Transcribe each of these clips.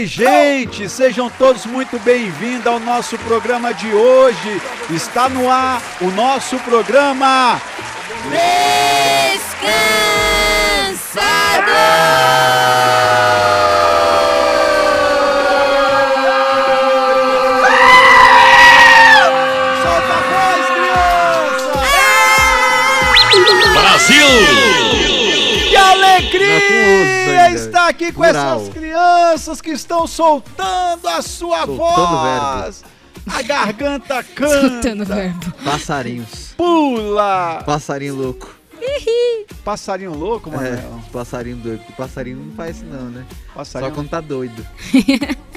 Oi, gente, sejam todos muito bem-vindos ao nosso programa de hoje. Está no ar o nosso programa Solta a voz, criança! Brasil! Que alegria estar aqui com Rural. essas crianças que estão soltando a sua Soltando voz. A garganta Soltando canta, verbo. Passarinhos. pula. Passarinho louco. Passarinho louco, É, Manuel. passarinho doido. Passarinho não faz isso não, né? Passarinho Só quando tá doido.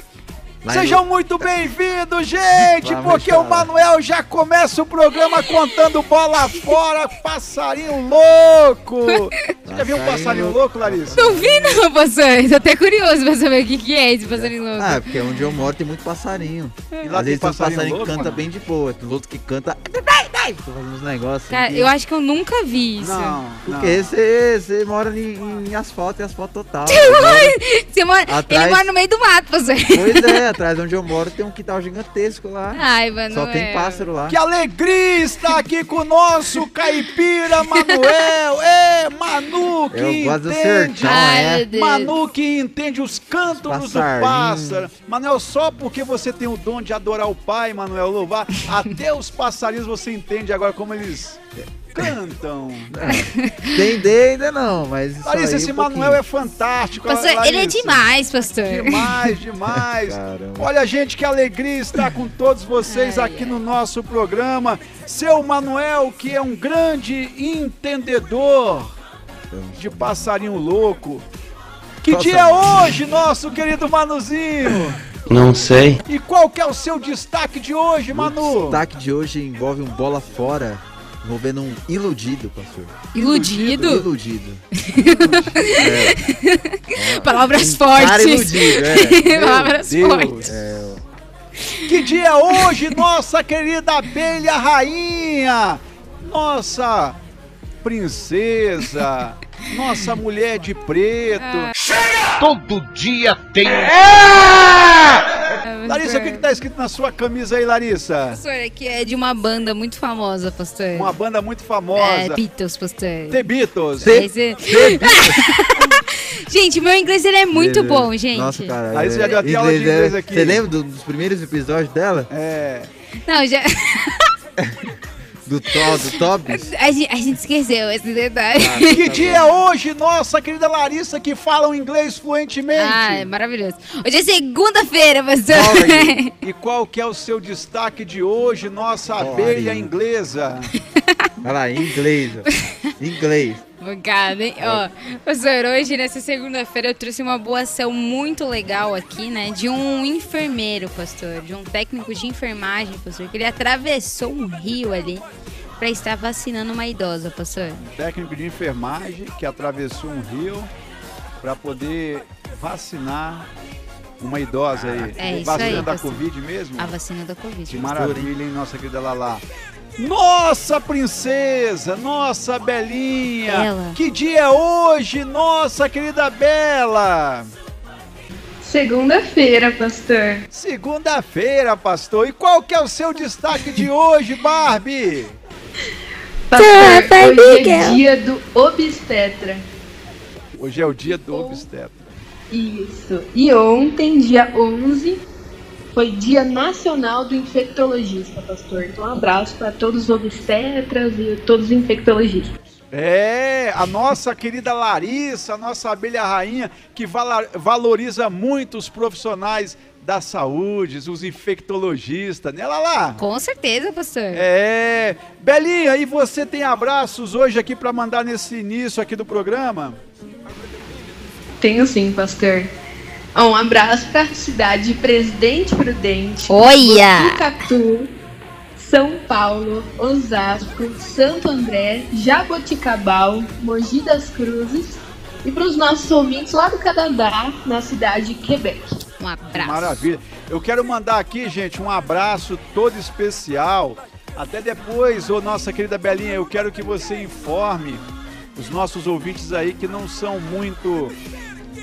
Sejam muito bem-vindos, gente, porque o Manuel já começa o programa contando bola fora, passarinho louco. Você já viu um Passarinho passarinho louco. Larissa? Não vi não, pastor. Tô até curioso pra saber o que, que é esse passarinho louco. Ah, porque onde eu moro tem muito passarinho. E lá Às tem vezes tem uns passarinho passarinho que louco? canta bem de boa. Tem outro que canta... Tô fazendo uns negócios. Cara, que- eu acho que eu nunca vi isso. Não. Porque você, você mora em, em asfalto, em asfalto total. Você mora... Atrás- Ele mora no meio do mato, pastor. pois é, atrás de onde eu moro tem um quintal gigantesco lá. Ai, mano. Só tem pássaro lá. Que alegria estar aqui com o nosso caipira Manuel. É, Manu que Eu gosto do entende. sertão, Ai, é. meu Deus. Manu que entende os cântaros do pássaro. Manuel, só porque você tem o dom de adorar o pai, Manuel, louvar, até os passarinhos você entende agora como eles cantam. Entender ainda não, mas isso Larissa, aí esse um Manuel é fantástico. Pastor, ele é Larissa. demais, pastor. Demais, demais. Caramba. Olha, gente, que alegria estar com todos vocês Ai, aqui no nosso programa. Seu Manuel, que é um grande entendedor de passarinho louco. Que Nossa. dia é hoje, nosso querido Manuzinho? Não sei. E qual que é o seu destaque de hoje, O Manu? destaque de hoje envolve um bola fora, envolvendo um iludido, pastor. Iludido? Iludido. Palavras Um Cara fortes. iludido, é. Palavras Deus. fortes. É, Que dia é hoje, nossa querida abelha rainha? Nossa princesa, nossa mulher de preto. Todo dia tem. Larissa, o que, que tá escrito na sua camisa aí, Larissa? Pastor, é que é de uma banda muito famosa, pastor. Uma banda muito É, famosa. Beatles, pastor. The Beatles. É esse- gente, meu inglês ele é muito beleza. bom, gente. Nossa, cara. Aí você já deu até aula de é- inglês aqui. Você lembra do- dos primeiros episódios dela? É. Não, já. Do, to, do? A gente, a gente esqueceu esse detalhe. Que dia é hoje, nossa querida Larissa, que fala o inglês fluentemente? Ah, é maravilhoso. Hoje é segunda-feira, pastor. Olha, E qual que é o seu destaque de hoje, nossa Olha abelha inglesa? Olha lá, em inglês. Inglês. Bancada, hein? Ó, pastor, hoje, nessa segunda-feira, eu trouxe uma boa ação muito legal aqui, né? De um enfermeiro, pastor. De um técnico de enfermagem, pastor. Que ele atravessou um rio ali pra estar vacinando uma idosa, pastor. Técnico de enfermagem que atravessou um rio para poder vacinar uma idosa aí. É isso Vacina aí, da pastor. Covid mesmo? A vacina da Covid. Que maravilha, hein, nossa querida Lala. Nossa princesa, nossa Belinha. Ela. Que dia é hoje, nossa querida Bela? Segunda-feira, pastor. Segunda-feira, pastor. E qual que é o seu destaque de hoje, Barbie? Pastor, hoje é dia do obstetra. Hoje é o dia do obstetra. Isso. E ontem, dia 11, foi dia nacional do infectologista, pastor. Então, um abraço para todos os obstetras e todos os infectologistas. É, a nossa querida Larissa, a nossa abelha rainha, que valoriza muito os profissionais da saúde, os infectologistas, né, Lala? Com certeza, pastor. É, Belinha, e você tem abraços hoje aqui para mandar nesse início aqui do programa? Tenho sim, pastor. Um abraço para a cidade de Presidente Prudente, Olha! Botucatu, São Paulo, Osasco, Santo André, Jaboticabal, Mogi das Cruzes e para os nossos ouvintes lá do Canadá, na cidade de Quebec. Um abraço. Maravilha. Eu quero mandar aqui, gente, um abraço todo especial. Até depois, ô nossa querida Belinha, eu quero que você informe os nossos ouvintes aí que não são muito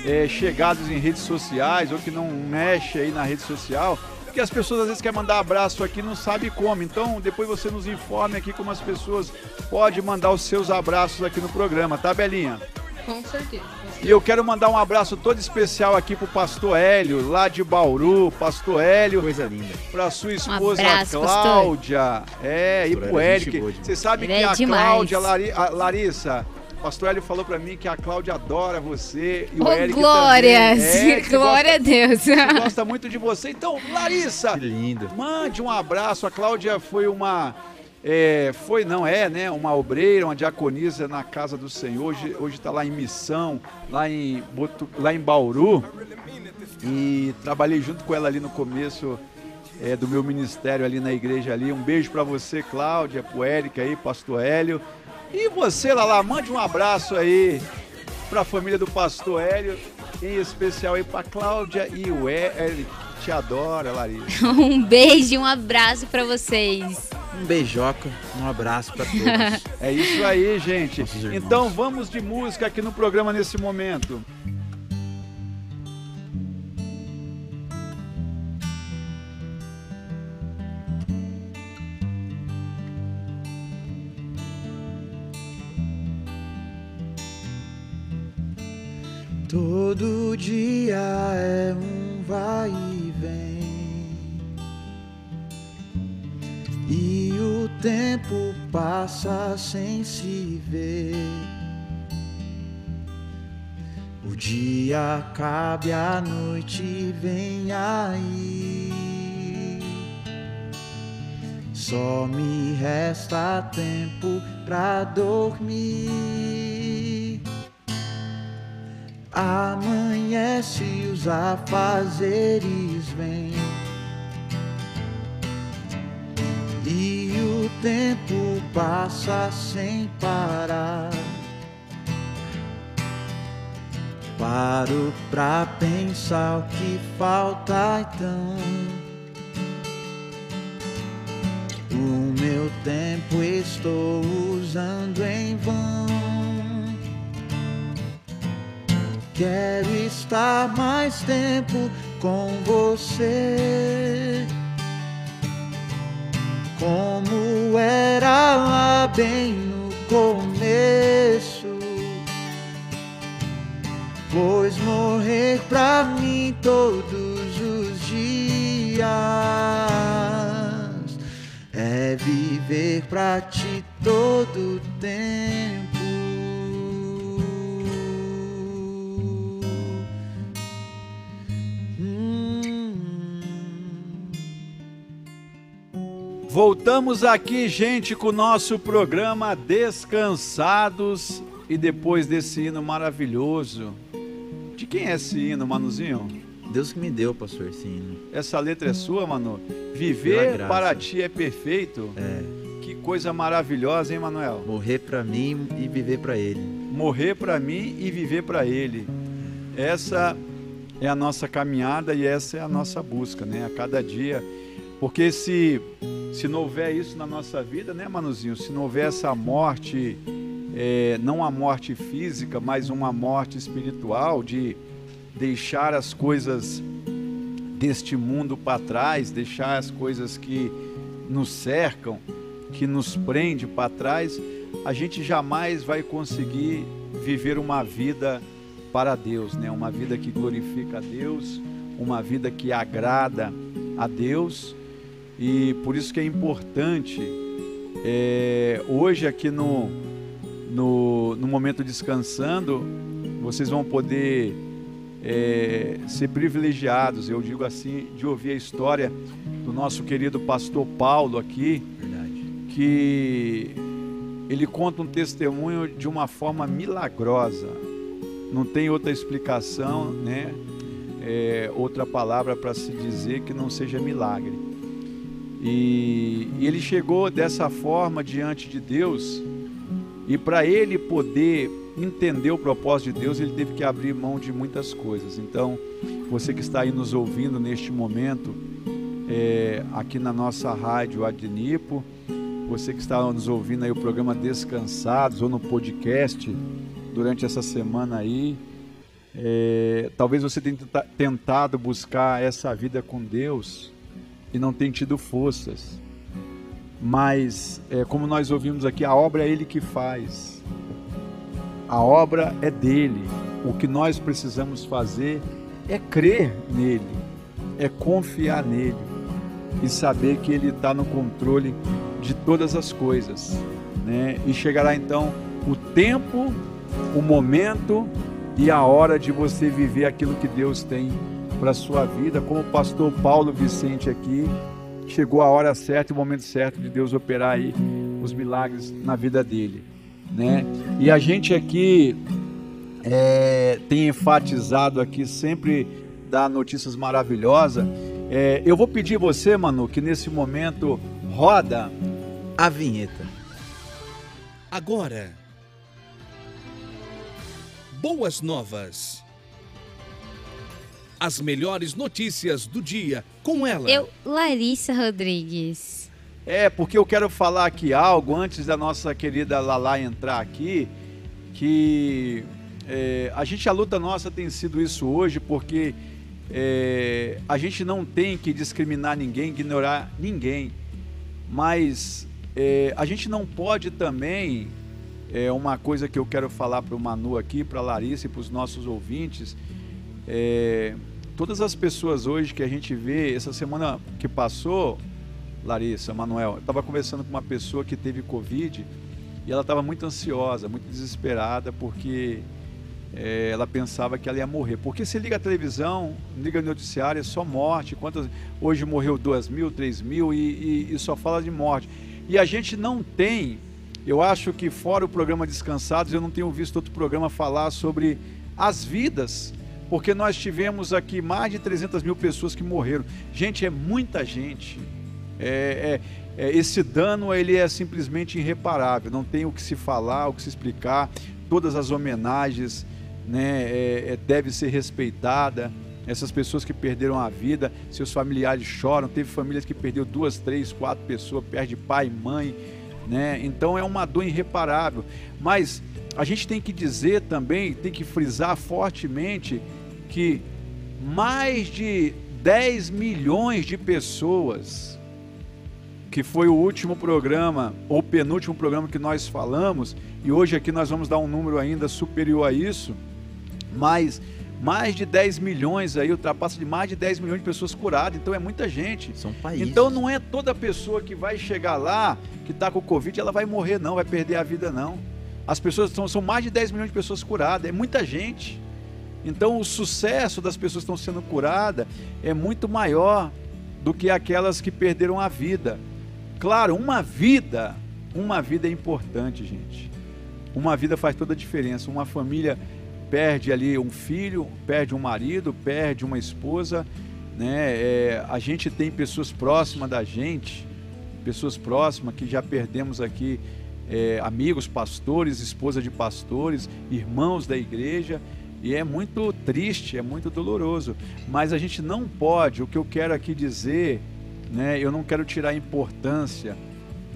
é, chegados em redes sociais ou que não mexe aí na rede social, porque as pessoas às vezes querem mandar abraço aqui e não sabe como. Então, depois você nos informe aqui como as pessoas podem mandar os seus abraços aqui no programa, tá, Belinha? Com certeza. E eu quero mandar um abraço todo especial aqui pro pastor Hélio, lá de Bauru, pastor Hélio, Coisa linda. pra sua esposa abraço, Cláudia. É, e Pastor pro Hélio, gente Eric. boa demais. Você sabe Ele que é a demais. Cláudia, Lari- a Larissa, pastor Hélio falou pra mim que a Cláudia adora você e o Oh, Eric glórias! também. É, Glória a Deus! Gosta, gosta muito de você. Então, Larissa, Que lindo. Mande um abraço. A Cláudia foi uma. é, foi, não é, né? Uma obreira, uma diaconisa na casa do Senhor. Hoje, hoje está lá em missão, lá em, Botu, lá em Bauru. E trabalhei junto com ela ali no começo é, do meu ministério ali na igreja ali. Um beijo para você, Cláudia, pro Eric aí, pastor Hélio. E você, Lala, mande um abraço aí para a família do pastor Hélio, em especial aí para Cláudia e o Eric, que te adora, Larissa. Um beijo e um abraço pra vocês. Um beijoca, um abraço pra todos. É isso aí, gente. Então vamos de música aqui no programa nesse momento. Todo dia é um vai e vem. E o tempo passa sem se ver. O dia acaba e a noite vem aí. Só me resta tempo pra dormir. Amanhece e os afazeres vêm. E o tempo passa sem parar. Paro pra pensar o que falta então. O meu tempo estou usando em vão Quero estar mais tempo com você. Como era lá bem no começo. Pois morrer pra mim todos os dias é viver pra ti todo o tempo. Voltamos aqui, gente, com o nosso programa Descansados. E depois desse hino maravilhoso. De quem é esse hino, Manuzinho? Deus que me deu, pastor, esse hino. Essa letra é sua, Manu? Viver para ti é perfeito. É, Que coisa maravilhosa, hein, Manuel? morrer pra mim e viver pra ele. morrer para mim e viver para Ele. Essa é a nossa caminhada e essa é a nossa busca, né? A cada dia. Porque se, se não houver isso na nossa vida, né, Manuzinho? Se não houver essa morte, é, não a morte física, mas uma morte espiritual, de deixar as coisas deste mundo para trás, deixar as coisas que nos cercam, que nos prende para trás, a gente jamais vai conseguir viver uma vida para Deus, né? Uma vida que glorifica a Deus, uma vida que agrada a Deus. E por isso que é importante é, hoje aqui no, no, no momento descansando, vocês vão poder é, ser privilegiados, eu digo assim, de ouvir a história do nosso querido pastor Paulo aqui, Verdade. que ele conta um testemunho de uma forma milagrosa. Não tem outra explicação, né? É, outra palavra para se dizer que não seja milagre. E, e ele chegou dessa forma diante de Deus, e para ele poder entender o propósito de Deus, ele teve que abrir mão de muitas coisas. Então, você que está aí nos ouvindo neste momento, é, aqui na nossa rádio Adnipo, você que está nos ouvindo aí o programa Descansados ou no podcast durante essa semana aí, É, talvez você tenha tenta- tentado buscar essa vida com Deus e não tenha tido forças. Mas, é, como nós ouvimos aqui, a obra é Ele que faz. A obra é dele. O que nós precisamos fazer é crer nele, é confiar nele e saber que ele está no controle de todas as coisas. Né? E chegará então o tempo, o momento e a hora de você viver aquilo que Deus tem para a sua vida, como o pastor Paulo Vicente aqui, chegou a hora certa e o momento certo de Deus operar aí os milagres na vida dele, né? E a gente aqui é, tem enfatizado aqui sempre dar notícias maravilhosas. É, eu vou pedir você, Manu, que nesse momento roda A vinheta. Agora. Boas novas. As melhores notícias do dia com ela. Eu, Larissa Rodrigues. É, porque eu quero falar aqui algo antes da nossa querida Lala entrar aqui, que é, a gente, a luta nossa tem sido isso hoje, porque é, a gente não tem que discriminar ninguém, ignorar ninguém, mas é, a gente não pode também, é uma coisa que eu quero falar para o Manu aqui, para a Larissa e para os nossos ouvintes, é, todas as pessoas hoje que a gente vê, essa semana que passou, Larissa, Manuel, eu estava conversando com uma pessoa que teve Covid e ela estava muito ansiosa, muito desesperada, porque é, ela pensava que ela ia morrer. Porque se liga a televisão, liga o noticiário, é só morte. Quantas, hoje morreu 2 mil, 3 mil e, e, e só fala de morte. E a gente não tem, eu acho que fora o programa Descansados, eu não tenho visto outro programa falar sobre as vidas porque nós tivemos aqui mais de 300 mil pessoas que morreram. Gente, é muita gente. É, é, é, esse dano ele é simplesmente irreparável. Não tem o que se falar, o que se explicar. Todas as homenagens, né, é, deve ser respeitada. Essas pessoas que perderam a vida, seus familiares choram. Teve famílias que perdeu duas, três, quatro pessoas, perde pai, mãe, né? Então é uma dor irreparável. Mas a gente tem que dizer também, tem que frisar fortemente que mais de 10 milhões de pessoas, que foi o último programa, ou penúltimo programa que nós falamos, e hoje aqui nós vamos dar um número ainda superior a isso, mas mais de 10 milhões aí, ultrapassa de mais de 10 milhões de pessoas curadas, então é muita gente. São países. Então não é toda pessoa que vai chegar lá, que está com Covid, ela vai morrer não, vai perder a vida não. As pessoas são, são mais de 10 milhões de pessoas curadas, é muita gente. Então o sucesso das pessoas que estão sendo curadas é muito maior do que aquelas que perderam a vida. Claro, uma vida, uma vida é importante, gente. Uma vida faz toda a diferença. Uma família perde ali um filho, perde um marido, perde uma esposa, né? É, a gente tem pessoas próximas da gente, pessoas próximas que já perdemos aqui é, amigos, pastores, esposa de pastores, irmãos da igreja. E é muito triste, é muito doloroso. Mas a gente não pode, o que eu quero aqui dizer, né, eu não quero tirar a importância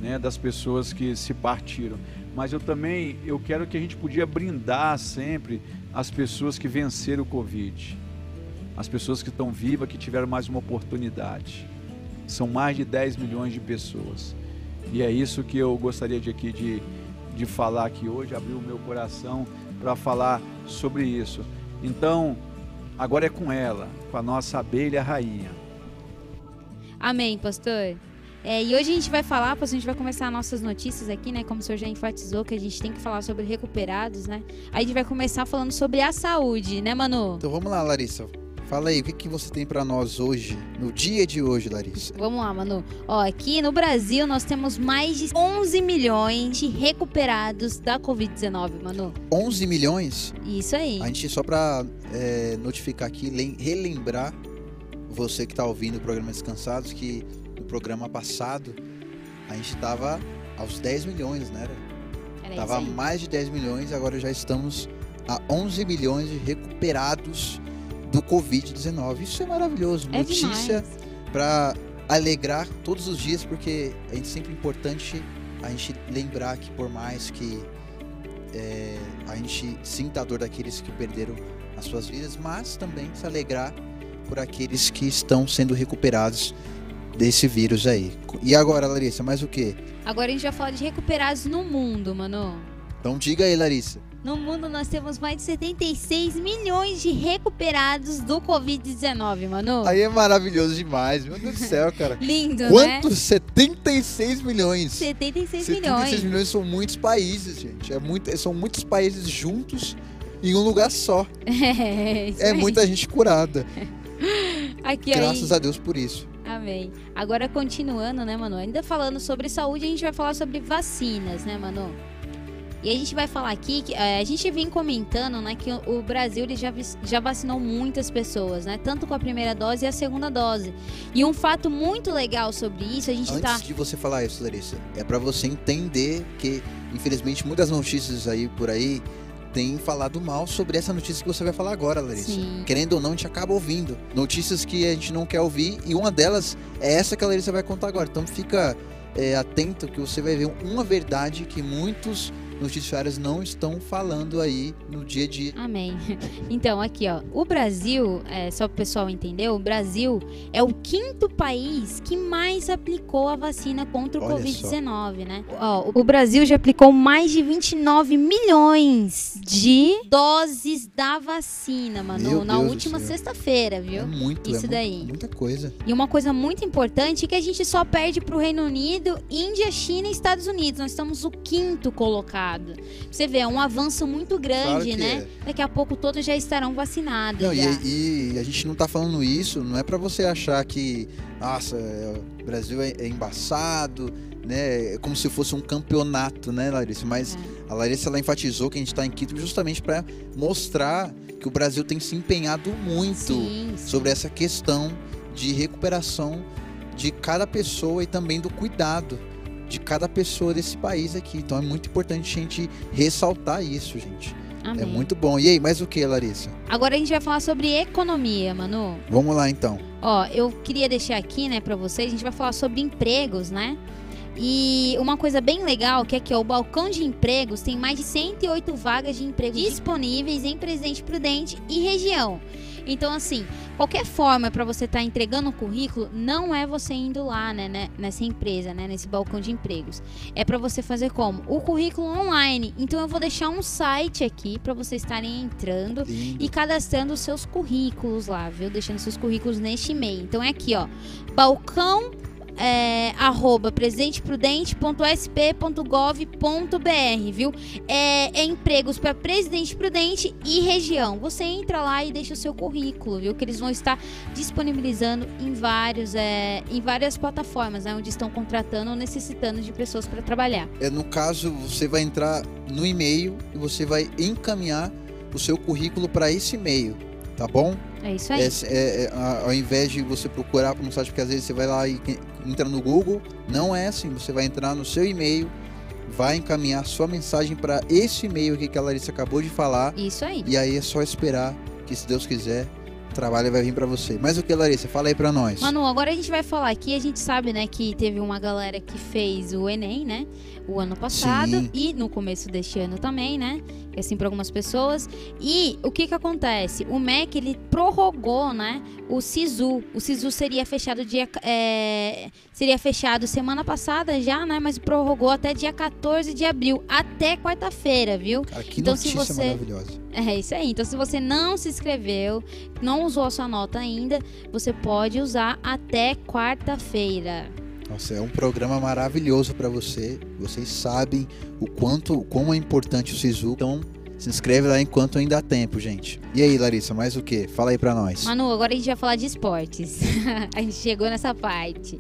né, das pessoas que se partiram. Mas eu também eu quero que a gente podia brindar sempre as pessoas que venceram o Covid. As pessoas que estão vivas, que tiveram mais uma oportunidade. São mais de 10 milhões de pessoas. E é isso que eu gostaria de aqui de, de falar aqui hoje, abrir o meu coração para falar sobre isso. Então, agora é com ela, com a nossa abelha rainha. Amém, pastor. É, e hoje a gente vai falar, pastor, a gente vai começar nossas notícias aqui, né? Como o senhor já enfatizou, que a gente tem que falar sobre recuperados, né? Aí a gente vai começar falando sobre a saúde, né, Manu? Então vamos lá, Larissa. Fala aí, o que, que você tem para nós hoje, no dia de hoje, Larissa? Vamos lá, Manu. Ó, aqui no Brasil nós temos mais de 11 milhões de recuperados da Covid-19, Manu. 11 milhões? Isso aí. A gente, só para é, notificar aqui, relembrar você que está ouvindo o programa Descansados, que no programa passado a gente estava aos 10 milhões, né? Era Tava mais de 10 milhões, agora já estamos a 11 milhões de recuperados do Covid-19. Isso é maravilhoso. É Notícia para alegrar todos os dias, porque é sempre importante a gente lembrar que por mais que é, a gente sinta a dor daqueles que perderam as suas vidas, mas também se alegrar por aqueles que estão sendo recuperados desse vírus aí. E agora, Larissa, mais o quê? Agora a gente vai falar de recuperados no mundo, mano. Então diga aí, Larissa. No mundo nós temos mais de 76 milhões de recuperados do Covid-19, mano. Aí é maravilhoso demais, meu Deus do céu, cara. Lindo, né? Quantos? 76 milhões. 76 76 milhões. milhões são muitos países, gente. É muito, são muitos países juntos em um lugar só. É, É muita gente curada. Aqui, Graças aí. a Deus por isso. Amém. Agora continuando, né, Manu? Ainda falando sobre saúde, a gente vai falar sobre vacinas, né, Manu? E a gente vai falar aqui que eh, a gente vem comentando, né, que o Brasil ele já, já vacinou muitas pessoas, né? Tanto com a primeira dose e a segunda dose. E um fato muito legal sobre isso, a gente Antes tá. de você falar isso, Larissa, é pra você entender que, infelizmente, muitas notícias aí por aí têm falado mal sobre essa notícia que você vai falar agora, Larissa. Sim. Querendo ou não, a gente acaba ouvindo. Notícias que a gente não quer ouvir e uma delas é essa que a Larissa vai contar agora. Então fica é, atento que você vai ver uma verdade que muitos noticiários não estão falando aí no dia a dia. Amém. Então, aqui, ó. O Brasil, é, só para o pessoal entender, o Brasil é o quinto país que mais aplicou a vacina contra o Olha Covid-19, né? Ó, o Brasil já aplicou mais de 29 milhões de doses da vacina, Manu, Meu na Deus última sexta-feira, É viu? muito, Isso é daí. muita coisa. E uma coisa muito importante é que a gente só perde pro Reino Unido, Índia, China e Estados Unidos. Nós estamos o quinto colocado. Você vê, é um avanço muito grande, que né? Daqui a pouco todos já estarão vacinados. Não, e, já. e a gente não tá falando isso, não é pra você achar que, nossa, é, o Brasil é, é embaçado, né? É como se fosse um campeonato, né, Larissa? Mas a Larissa ela enfatizou que a gente tá em quinto justamente pra mostrar que o Brasil tem se empenhado muito Sim, sim. sobre essa questão de recuperação de cada pessoa e também do cuidado de cada pessoa desse país aqui. Então é muito importante a gente ressaltar isso, gente. Amém. É muito bom. E aí, mais o que, Larissa? Agora a gente vai falar sobre economia, Manu. Vamos lá então. Ó, eu queria deixar aqui, né, pra vocês, a gente vai falar sobre empregos, né? E uma coisa bem legal que é que ó, o balcão de empregos tem mais de 108 vagas de emprego disponíveis em Presidente Prudente e região. Então, assim, qualquer forma para você estar entregando um currículo, não é você indo lá, né, né, nessa empresa, né, nesse balcão de empregos. É para você fazer como? O currículo online. Então, eu vou deixar um site aqui para vocês estarem entrando Lindo. e cadastrando os seus currículos lá, viu? Deixando seus currículos neste e-mail. Então é aqui, ó, balcão é, arroba presidenteprudente.sp.gov.br, viu? É, é empregos para Presidente Prudente e região. Você entra lá e deixa o seu currículo, viu? Que eles vão estar disponibilizando em vários, é, em várias plataformas, né? Onde estão contratando ou necessitando de pessoas para trabalhar. É, no caso, você vai entrar no e-mail e você vai encaminhar o seu currículo para esse e-mail, tá bom? É isso aí. É, é, é, ao invés de você procurar por um site, porque às vezes você vai lá e entra no Google, não é assim. Você vai entrar no seu e-mail, vai encaminhar sua mensagem para esse e-mail aqui que a Larissa acabou de falar, Isso aí. e aí é só esperar que, se Deus quiser, trabalho vai vir para você. Mas o que, Larissa? Fala aí para nós. Manu, agora a gente vai falar aqui, a gente sabe, né, que teve uma galera que fez o Enem, né, o ano passado Sim. e no começo deste ano também, né, assim para algumas pessoas. E o que que acontece? O MEC ele prorrogou, né, o Sisu. O Sisu seria fechado dia é, seria fechado semana passada já, né, mas prorrogou até dia 14 de abril, até quarta-feira, viu? Cara, que Então, se você- maravilhosa. É isso aí. Então, se você não se inscreveu, não usou a sua nota ainda, você pode usar até quarta-feira. Nossa, é um programa maravilhoso para você. Vocês sabem o quanto, como é importante o Sisu. Então, se inscreve lá enquanto ainda há tempo, gente. E aí, Larissa, mais o que? Fala aí para nós. Manu, agora a gente vai falar de esportes. a gente chegou nessa parte.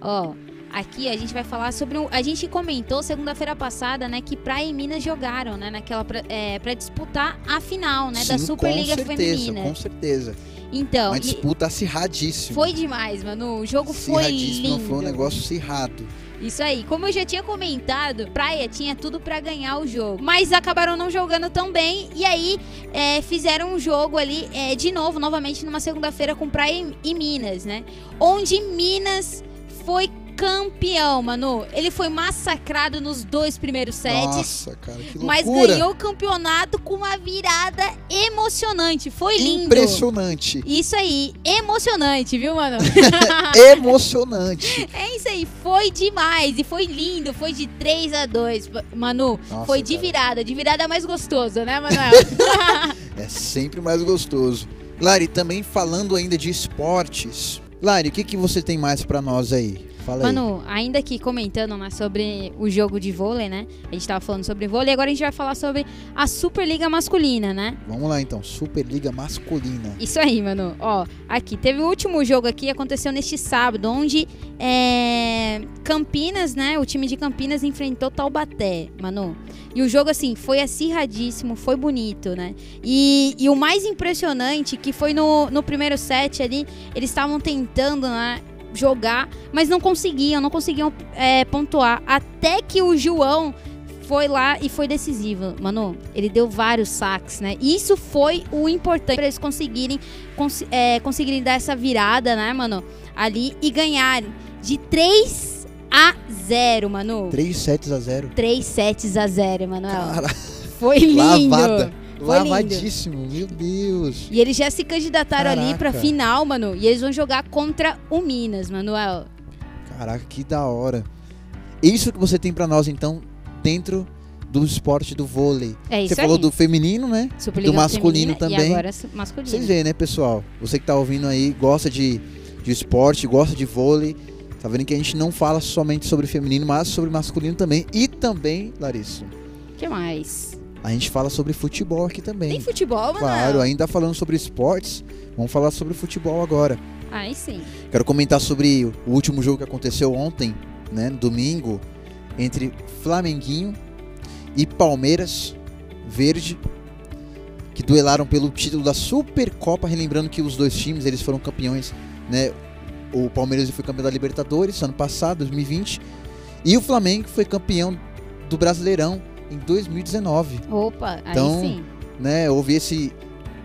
Ó, aqui a gente vai falar sobre. um- a gente comentou segunda-feira passada, né, que Praia e Minas jogaram, né, naquela pra, é, pra disputar a final, né, da Sim, Superliga com certeza, Feminina. Com certeza. Então, Uma disputa acirradíssima. foi demais, Manu. O jogo foi lindo. foi um negócio acirrado. Isso aí. Como eu já tinha comentado, Praia tinha tudo pra ganhar o jogo. Mas acabaram não jogando tão bem. E aí é, fizeram um jogo ali é, de novo, novamente numa segunda-feira com Praia e Minas, né? Onde Minas foi campeão, Manu. Ele foi massacrado nos dois primeiros sets. Nossa, cara, que loucura. Mas ganhou o campeonato com uma virada emocionante. Foi lindo. Impressionante. Isso aí, emocionante, viu, mano? Emocionante. é isso aí, foi demais. E foi lindo, foi de 3 a 2 Manu, Nossa, foi de cara. virada. De virada mais gostoso, né, Manuel? É sempre mais gostoso. Lari, também falando ainda de esportes. Lari, o que, que você tem mais pra nós aí? Fala aí. Manu, ainda aqui comentando né, sobre o jogo de vôlei, né? A gente tava falando sobre vôlei, agora a gente vai falar sobre a Superliga Masculina, né? Vamos lá então, Superliga Masculina. Isso aí, mano. Ó, aqui, teve o último jogo aqui, aconteceu neste sábado, onde é, Campinas, né? O time de Campinas enfrentou Taubaté, mano. E o jogo, assim, foi acirradíssimo, foi bonito, né? E, e o mais impressionante, que foi no, no primeiro set ali, eles estavam tentando, né? Jogar, mas não conseguiam, não conseguiam é, pontuar. Até que o João foi lá e foi decisivo, mano. Ele deu vários saques, né? Isso foi o importante para eles conseguirem cons é, conseguirem dar essa virada, né, mano? Ali e ganharem de 3 a 0, mano. 3 sets a 0. 3 sets a 0, Manuel. Cara, Foi lindo. lavada. Foi lindo. Lavadíssimo, meu Deus. E eles já se candidataram ali pra Caraca. final, mano. E eles vão jogar contra o Minas, Manuel. Caraca, que da hora. Isso que você tem pra nós então dentro do esporte do vôlei. É isso Você falou aí. do feminino, né? Superliga do masculino também. E agora su- masculino. Vocês veem, né, pessoal? Você que tá ouvindo aí, gosta de, de esporte, gosta de vôlei. Tá vendo que a gente não fala somente sobre feminino, mas sobre masculino também. E também, Larissa, O que mais? A gente fala sobre futebol aqui Tem também. futebol, Manuel? Claro, ainda falando sobre esportes, vamos falar sobre futebol agora. Aí sim. Quero comentar sobre o último jogo que aconteceu ontem, né, no domingo, entre Flamenguinho e Palmeiras Verde, que duelaram pelo título da Supercopa, relembrando que os dois times, eles foram campeões, né? O Palmeiras foi campeão da Libertadores ano passado, 2020, e o Flamengo foi campeão do Brasileirão em 2019 Opa, Então, aí sim. né? Houve esse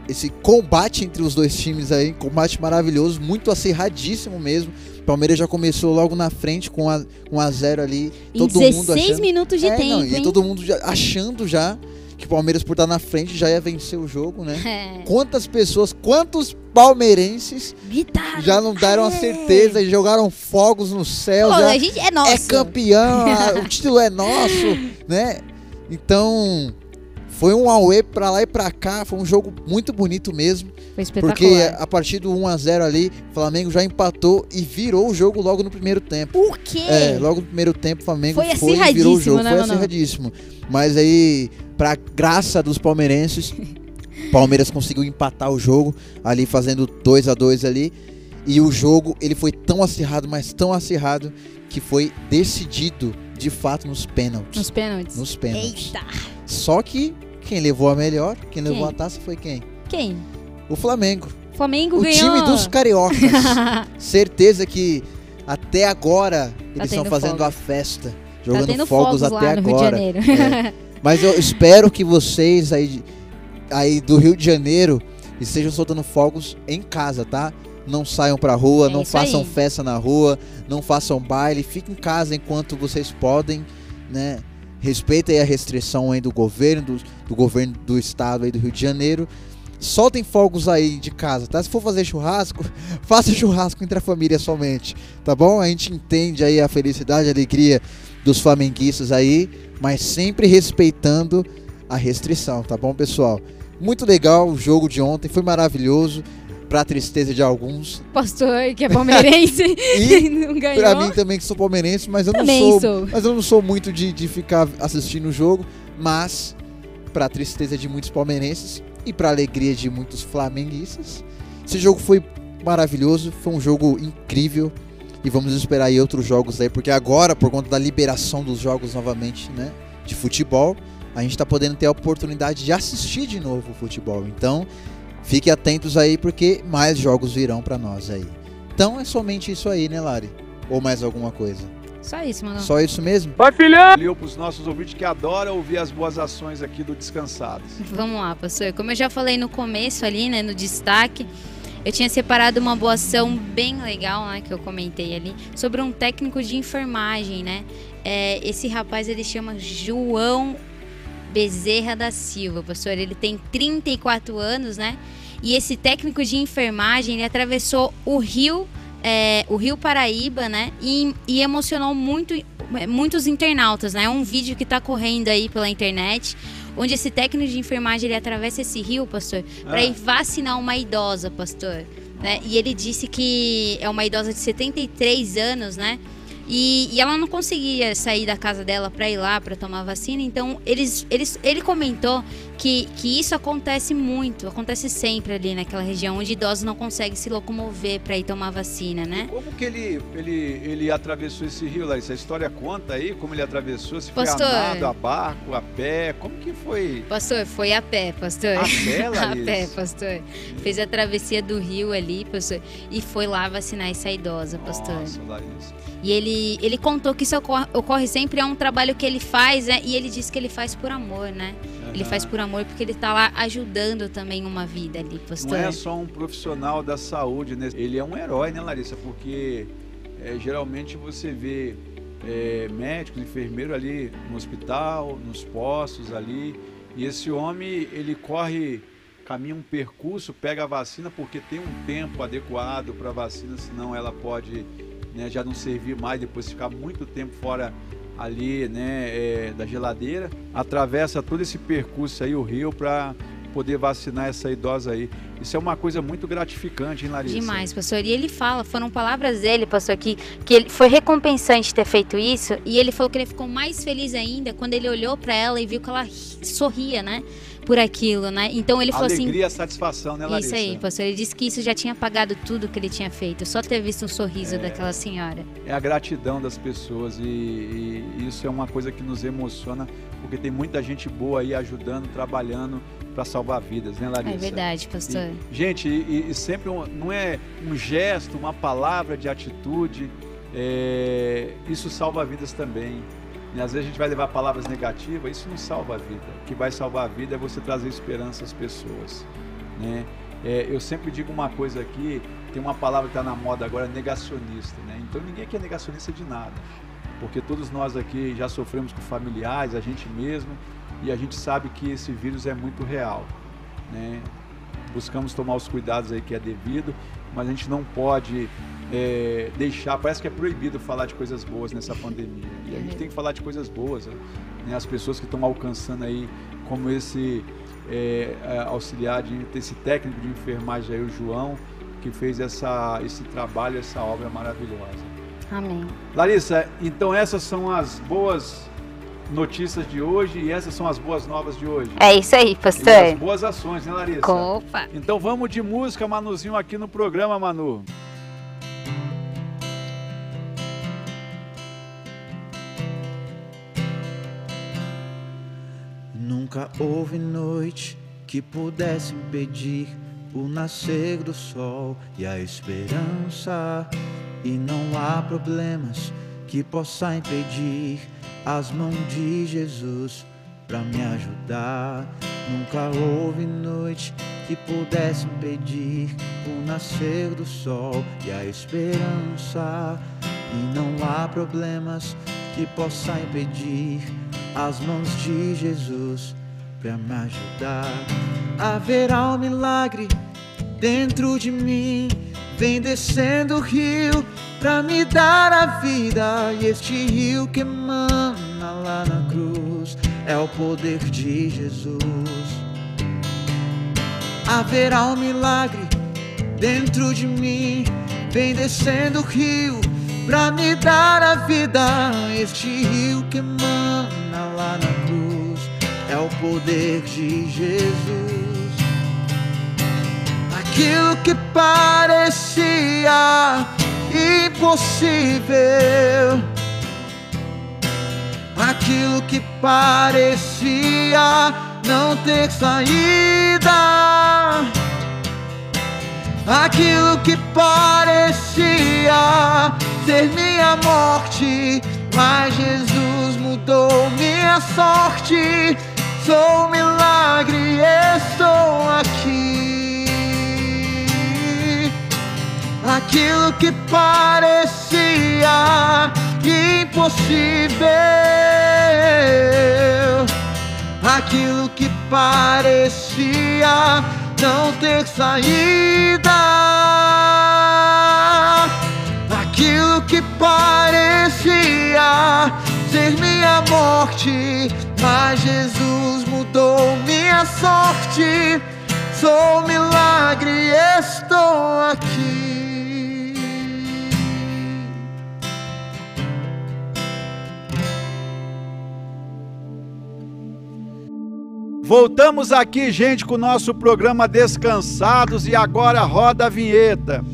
esse combate entre os dois times aí, combate maravilhoso, muito acirradíssimo mesmo. Palmeiras já começou logo na frente com a, com a zero ali, Em todo 16 mundo achando, minutos de É, tempo, não, e todo mundo já achando já que o Palmeiras por estar na frente já ia vencer o jogo, né? É. Quantas pessoas, quantos palmeirenses já não deram a É. certeza e jogaram fogos no céu, Pô, já a gente é nosso. é campeão, a- o título é nosso, né? Então, foi um auê pra lá e pra cá, foi um jogo muito bonito mesmo, Foi espetacular. porque a partir do 1 a 0 ali, o Flamengo já empatou e virou o jogo logo no primeiro tempo. Por quê? É, logo no primeiro tempo o Flamengo Foi foi, e virou o jogo, né, foi Manu? acirradíssimo. Mas aí, pra graça dos palmeirenses, Palmeiras conseguiu empatar o jogo ali fazendo 2 a 2 ali. E o jogo, ele foi tão acirrado, mas tão acirrado que foi decidido de fato nos pênaltis. Nos pênaltis. Nos pênaltis. Eita. Só que quem levou a melhor, quem levou Quem? a taça foi quem? Quem? O Flamengo. Flamengo O ganhou. time dos cariocas. Certeza que até agora eles estão fazendo fogos. a festa. tá Jogando tendo fogos, fogos, até lá no Rio de agora. Janeiro. É. Mas eu espero que vocês aí, aí do Rio de Janeiro estejam soltando fogos em casa, tá? Não saiam pra rua, É não façam aí. festa na rua, não façam baile, fiquem em casa enquanto vocês podem, né? Respeitem a restrição aí do governo, do, do governo do estado aí do Rio de Janeiro. Soltem fogos aí de casa, tá? Se for fazer churrasco, faça churrasco entre a família somente, tá bom? A gente entende aí a felicidade, a alegria dos flamenguistas aí, mas sempre respeitando a restrição, tá bom, pessoal? Muito legal o jogo de ontem, foi maravilhoso, pra tristeza de alguns. Pastor, que é palmeirense, E não ganhou. pra mim também que sou palmeirense, mas eu Também não sou, sou. mas eu não sou muito de, de ficar assistindo o jogo, mas pra tristeza de muitos palmeirenses e pra alegria de muitos flamenguistas, esse jogo foi maravilhoso, foi um jogo incrível e vamos esperar aí outros jogos aí, porque agora por conta da liberação dos jogos novamente, né, de futebol, a gente tá podendo ter a oportunidade de assistir de novo o futebol. Então, fiquem atentos aí porque mais jogos virão pra nós aí. Então é somente isso aí, né, Lari? Ou mais alguma coisa? Só isso, mano. Só isso mesmo? Valeu para os nossos ouvintes que adoram ouvir as boas ações aqui do Descansados. Vamos lá, pastor. Como eu já falei no começo ali, né, no destaque, eu tinha separado uma boa ação bem legal, né, que eu comentei ali, sobre um técnico de enfermagem, né? É, esse rapaz ele chama João Bezerra da Silva, pastor. Ele tem 34 anos, né? E esse técnico de enfermagem ele atravessou o rio, é, o rio Paraíba, né? E, e emocionou muito, muitos internautas, né? É um vídeo que está correndo aí pela internet onde esse técnico de enfermagem ele atravessa esse rio, pastor, ah. para ir vacinar uma idosa, pastor. Né? E ele disse que é uma idosa de 73 anos, né? E, e, ela não conseguia sair da casa dela para ir lá para tomar vacina. Então, eles, eles, ele comentou que, que isso acontece muito, acontece sempre ali naquela região onde idosos não conseguem se locomover para ir tomar vacina, né? Como que ele, ele, ele atravessou esse rio, Larissa? A história conta aí como ele atravessou? Se pastor, foi a nado, a barco, a pé? Como que foi? Pastor, foi a pé, pastor. A pé, Larissa? a pé, pastor. Fez a travessia do rio ali, pastor, e foi lá vacinar essa idosa, pastor. Nossa, Larissa. E ele, ele contou que isso ocorre, ocorre sempre, é um trabalho que ele faz, né? E ele disse que ele faz por amor, né? Uhum. Ele faz por amor porque ele está lá ajudando também uma vida ali, pastor. Não é só um profissional da saúde, né? Ele é um herói, né, Larissa? Porque é, geralmente você vê é, médicos, enfermeiros ali no hospital, nos postos ali. E esse homem, ele corre, caminha um percurso, pega a vacina porque tem um tempo adequado para a vacina, senão ela pode né, já não servir mais depois de ficar muito tempo fora ali né, é, da geladeira, atravessa todo esse percurso aí, o rio, para poder vacinar essa idosa aí. Isso é uma coisa muito gratificante, hein, Larissa? Demais, pastor. E ele fala, foram palavras dele, pastor, que, que ele foi recompensante ter feito isso. E ele falou que ele ficou mais feliz ainda quando ele olhou para ela e viu que ela sorria, né? Por aquilo, né? Então ele falou Alegria, assim. Alegria, satisfação, né, Larissa? Isso aí, pastor. Ele disse que isso já tinha pagado tudo que ele tinha feito, só ter visto um sorriso é, daquela senhora. É a gratidão das pessoas e, e, isso é uma coisa que nos emociona, porque tem muita gente boa aí ajudando, trabalhando para salvar vidas, né, Larissa? É verdade, pastor. E, gente, e, e sempre um, não é um gesto, uma palavra de atitude, é, isso salva vidas também. E às vezes a gente vai levar palavras negativas, isso não salva a vida. O que vai salvar a vida é você trazer esperança às pessoas. Né? É, eu sempre digo uma coisa aqui, tem uma palavra que está na moda agora, negacionista. Né? Então ninguém aqui é negacionista de nada. Porque todos nós aqui já sofremos com familiares, a gente mesmo, e a gente sabe que esse vírus é muito real. Né? Buscamos tomar os cuidados aí que é devido, mas a gente não pode é, deixar. Parece que é proibido falar de coisas boas nessa pandemia. E a gente tem que falar de coisas boas. Né? As pessoas que estão alcançando aí, como esse é, é, auxiliar, de, esse técnico de enfermagem aí, o João, que fez essa, esse trabalho, essa obra maravilhosa. Amém. Larissa, então essas são as boas notícias de hoje e essas são as boas novas de hoje. É isso aí, pastor. E as boas ações, né, Larissa? Opa. Então vamos de música, Manuzinho, aqui no programa, Manu. Nunca houve noite que pudesse impedir o nascer do sol e a esperança. E não há problemas que possa impedir as mãos de Jesus para me ajudar. Nunca houve noite que pudesse impedir o nascer do sol e a esperança. E não há problemas que possa impedir as mãos de Jesus para me ajudar. Haverá um milagre dentro de mim. Vem descendo o rio para me dar a vida. E este rio que emana lá na cruz é o poder de Jesus. Haverá um milagre dentro de mim. Vem descendo o rio para me dar a vida. Este rio que emana o poder de Jesus. Aquilo que parecia impossível, aquilo que parecia não ter saída, aquilo que parecia ser minha morte, mas Jesus mudou minha sorte. Sou um milagre, estou aqui. aquilo que parecia impossível, aquilo que parecia não ter saída, aquilo que parecia ser minha morte, mas Jesus mudou minha sorte. Sou um milagre, estou aqui. Voltamos aqui, gente, com o nosso programa Descansados e agora roda a vinheta.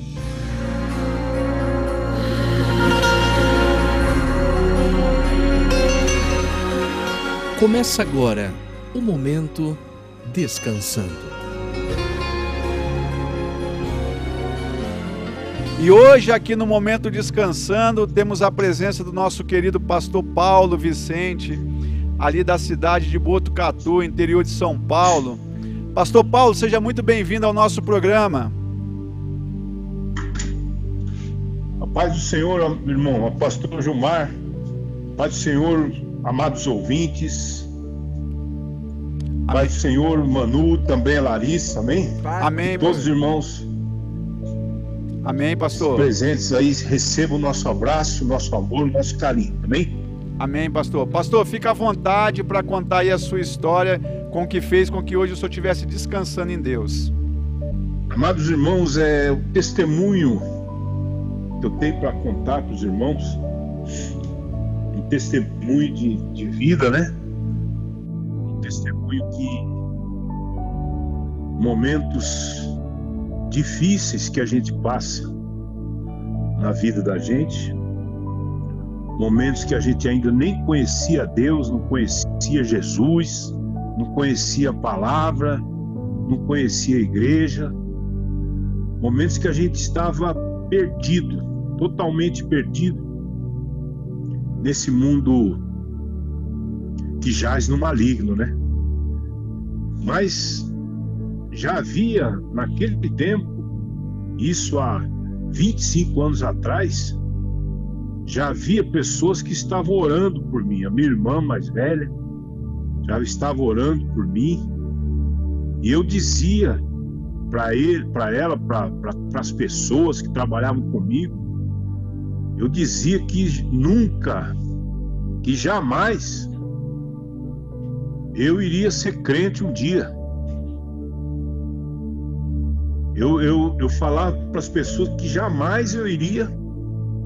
Começa agora o momento descansando. E hoje, aqui no Momento Descansando, temos a presença do nosso querido pastor Paulo Vicente, ali da cidade de Botucatu, interior de São Paulo. Pastor Paulo, seja muito bem-vindo ao nosso programa. A paz do Senhor, meu irmão, pastor Gilmar, paz do Senhor, amados ouvintes, paz do Senhor, Manu, também a Larissa, amém? Amém. E todos os irmãos Amém, pastor. presentes aí recebam o nosso abraço, nosso amor, nosso carinho, amém? Amém, pastor. Pastor, fica à vontade para contar aí a sua história com o que fez com que hoje o senhor estivesse descansando em Deus. Amados irmãos, é o testemunho que eu tenho para contar para os irmãos, testemunho de, de vida, né? Um testemunho que momentos difíceis que a gente passa na vida da gente, momentos que a gente ainda nem conhecia Deus, não conhecia Jesus, não conhecia a palavra, não conhecia a igreja, momentos que a gente estava perdido, totalmente perdido nesse mundo que jaz no maligno, né? Mas já havia naquele tempo, isso há 25 anos atrás, já havia pessoas que estavam orando por mim. A minha irmã mais velha já estava orando por mim. E eu dizia para ele, para ela, para as pessoas que trabalhavam comigo, eu dizia que nunca, que jamais eu iria ser crente um dia. Eu, eu, eu falava para as pessoas que jamais eu iria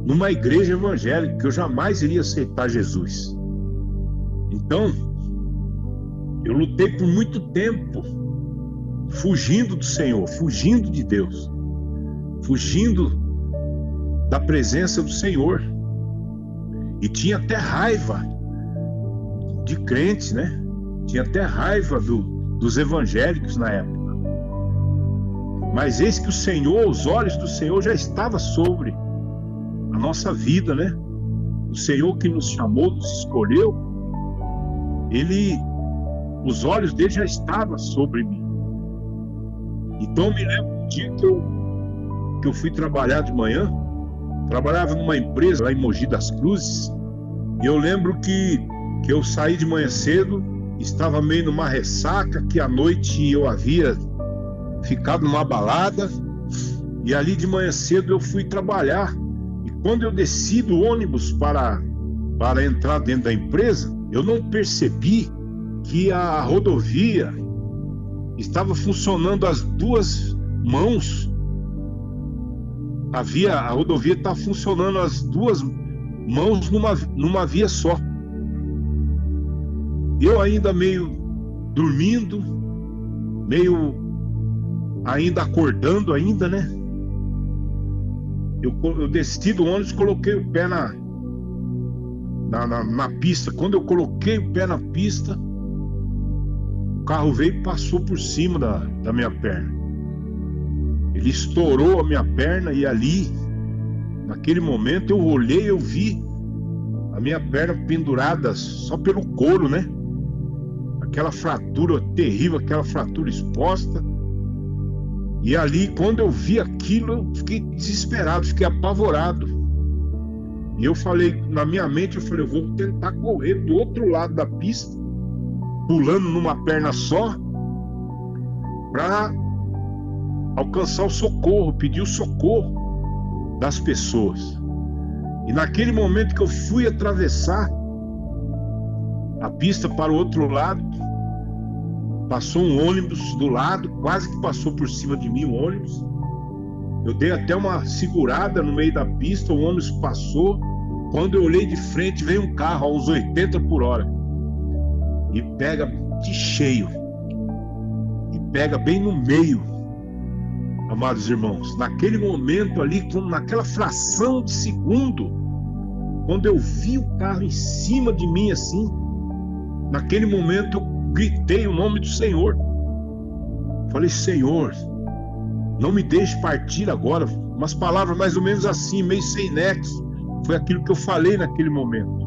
numa igreja evangélica, que eu jamais iria aceitar Jesus. Então, eu lutei por muito tempo, fugindo do Senhor, fugindo de Deus, fugindo da presença do Senhor. E tinha até raiva de crentes, né? Tinha até raiva do, dos evangélicos na época. Mas eis que o Senhor, os olhos do Senhor já estavam sobre a nossa vida, né? O Senhor que nos chamou, nos escolheu, ele, os olhos dele já estavam sobre mim. Então me lembro um dia que eu, que eu fui trabalhar de manhã, trabalhava numa empresa lá em Mogi das Cruzes, e eu lembro que, que eu saí de manhã cedo, estava meio numa ressaca, que à noite eu havia ficado numa balada, e ali de manhã cedo eu fui trabalhar. E quando eu desci do ônibus para, para entrar dentro da empresa, eu não percebi que a rodovia estava funcionando as duas mãos. Havia, a rodovia estava funcionando as duas mãos numa, numa via só. Eu ainda meio dormindo, meio ainda acordando ainda, né? Eu, eu desci do ônibus, coloquei o pé na, na, na, na pista. Quando eu coloquei o pé na pista, o carro veio e passou por cima da, da minha perna. Ele estourou a minha perna e ali, naquele momento, eu olhei, eu vi a minha perna pendurada só pelo couro, né? Aquela fratura terrível, aquela fratura exposta. E ali, quando eu vi aquilo, eu fiquei desesperado, fiquei apavorado. E eu falei, na minha mente, eu falei, eu vou tentar correr do outro lado da pista, pulando numa perna só, para alcançar o socorro, pedir o socorro das pessoas. E naquele momento que eu fui atravessar a pista para o outro lado, Passou um ônibus do lado, quase que passou por cima de mim o ônibus. Eu dei até uma segurada no meio da pista, o ônibus passou. Quando eu olhei de frente, veio um carro a uns 80 por hora. E pega de cheio. E pega bem no meio. Amados irmãos, naquele momento ali, naquela fração de segundo, quando eu vi o carro em cima de mim assim, naquele momento eu gritei o nome do Senhor. Falei, Senhor, não me deixe partir agora. Umas palavras mais ou menos assim, meio sem nexo. Foi aquilo que eu falei naquele momento.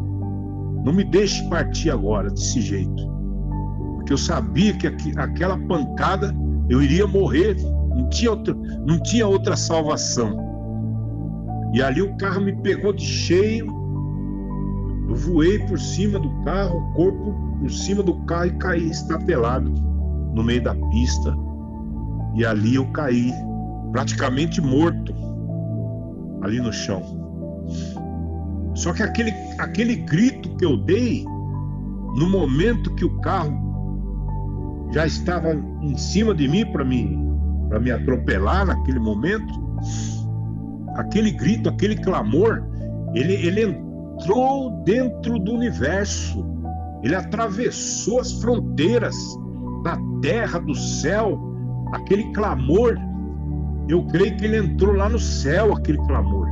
Não me deixe partir agora desse jeito. Porque eu sabia que aquela pancada eu iria morrer. Não tinha outra, não tinha outra salvação. E ali o carro me pegou de cheio. Eu voei por cima do carro, o corpo por cima do carro e caí estatelado no meio da pista. E ali eu caí, praticamente morto, ali no chão. Só que aquele, aquele grito que eu dei, no momento que o carro já estava em cima de mim para me, para me atropelar naquele momento, aquele grito, aquele clamor, ele, ele entrou dentro do universo ele atravessou as fronteiras da terra, do céu, aquele clamor. Eu creio que ele entrou lá no céu, aquele clamor.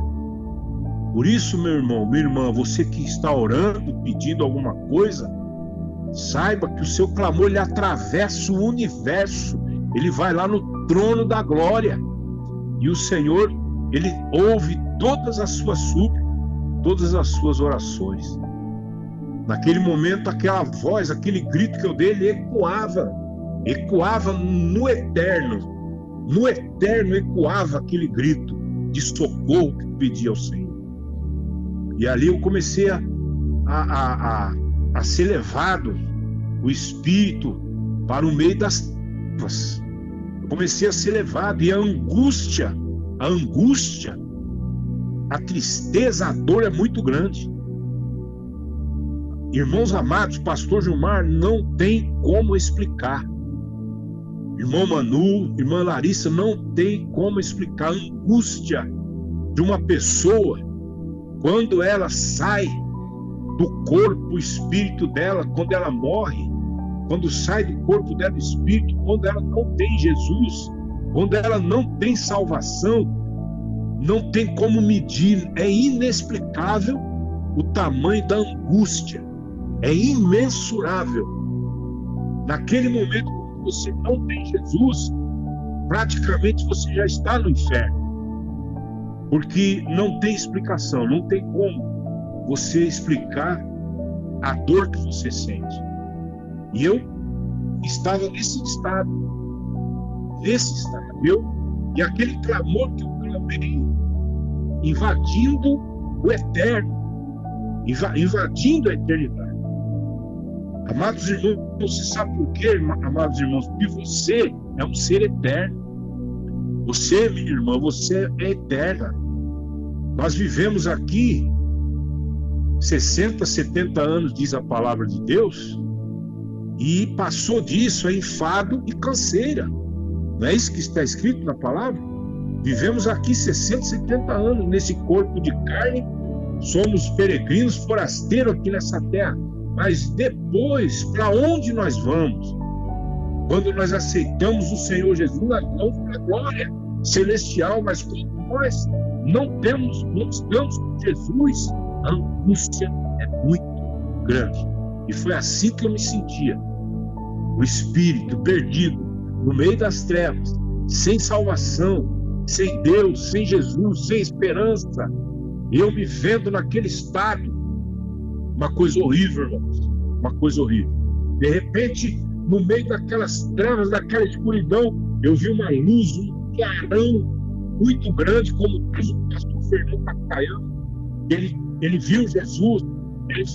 Por isso, meu irmão, minha irmã, você que está orando, pedindo alguma coisa, saiba que o seu clamor ele atravessa o universo, ele vai lá no trono da glória. E o Senhor, ele ouve todas as suas súplicas, todas as suas orações. Naquele momento, aquela voz, aquele grito que eu dei, ele ecoava, ecoava no eterno. No eterno ecoava aquele grito de socorro que eu pedi ao Senhor. E ali eu comecei a, a, a, a ser levado, o Espírito, para o meio das trevas. Comecei a ser levado, e a angústia, a angústia, a tristeza, a dor é muito grande. Irmãos amados, pastor Gilmar não tem como explicar. Irmão Manu, irmã Larissa, não tem como explicar a angústia de uma pessoa quando ela sai do corpo, o espírito dela, quando ela morre, quando sai do corpo dela o espírito, quando ela não tem Jesus, quando ela não tem salvação, não tem como medir, é inexplicável o tamanho da angústia é imensurável. Naquele momento que você não tem Jesus, praticamente você já está no inferno. Porque não tem explicação, não tem como você explicar a dor que você sente. E eu estava nesse estado, nesse estado, eu, e aquele clamor que eu clamei, invadindo o eterno, invadindo a eternidade. Amados irmãos, você sabe por quê, amados irmãos? Porque você é um ser eterno. Você, minha irmã, você é eterna. Nós vivemos aqui 60, 70 anos, diz a palavra de Deus, e passou disso é enfado e canseira. Não é isso que está escrito na palavra? Vivemos aqui 60, 70 anos nesse corpo de carne, somos peregrinos, forasteiros aqui nessa terra. Mas depois, para onde nós vamos? Quando nós aceitamos o Senhor Jesus, nós vamos para a glória celestial, mas quando nós não temos, não estamos com Jesus, a angústia é muito grande. E foi assim que eu me sentia. O espírito perdido, no meio das trevas, sem salvação, sem Deus, sem Jesus, sem esperança. Eu me vendo naquele estado, uma coisa horrível, irmãos. Uma coisa horrível. De repente, no meio daquelas trevas, daquela escuridão, eu vi uma luz, clarão muito grande, como diz o pastor Fernando Cacaiano. Ele, ele viu Jesus,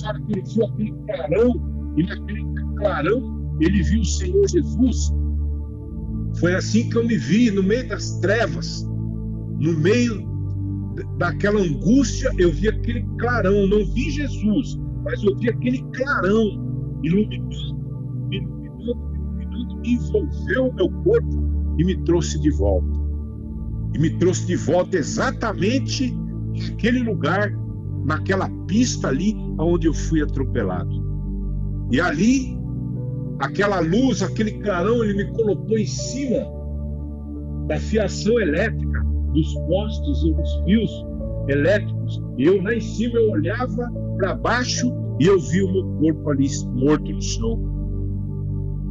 fala que ele viu aquele clarão, e naquele clarão ele viu o Senhor Jesus. Foi assim que eu me vi, no meio das trevas, no meio daquela angústia, eu vi aquele clarão, não vi Jesus, mas eu vi aquele clarão iluminando, iluminando, iluminando, envolveu o meu corpo e me trouxe de volta. E me trouxe de volta exatamente naquele lugar, naquela pista ali onde eu fui atropelado. E ali, aquela luz, aquele clarão, ele me colocou em cima da fiação elétrica dos postes e dos fios elétricos. Eu lá em cima eu olhava para baixo e eu vi o meu corpo ali morto no chão.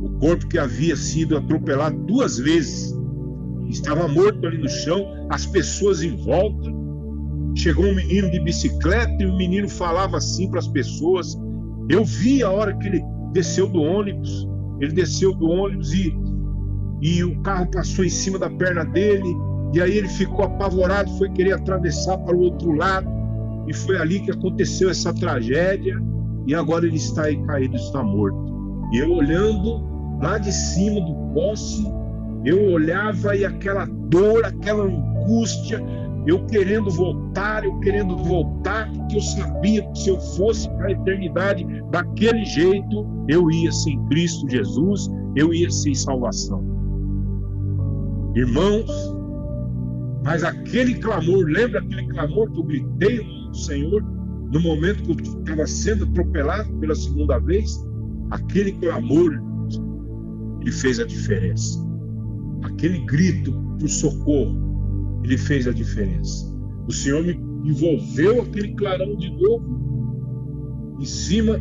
O corpo que havia sido atropelado duas vezes estava morto ali no chão, as pessoas em volta. Chegou um menino de bicicleta e o menino falava assim para as pessoas. Eu vi a hora que ele desceu do ônibus. Ele desceu do ônibus e, e o carro passou em cima da perna dele e aí ele ficou apavorado, foi querer atravessar para o outro lado, e foi ali que aconteceu essa tragédia, e agora ele está aí caído, está morto. E eu olhando lá de cima do poste, eu olhava e aquela dor, aquela angústia, eu querendo voltar, eu querendo voltar, porque eu sabia que se eu fosse para a eternidade daquele jeito, eu ia sem Cristo Jesus, eu ia sem salvação. Irmãos, mas aquele clamor, lembra aquele clamor que eu gritei no Senhor no momento que eu estava sendo atropelado pela segunda vez? Aquele clamor, ele fez a diferença. Aquele grito por socorro, ele fez a diferença. O Senhor me envolveu aquele clarão de novo, em cima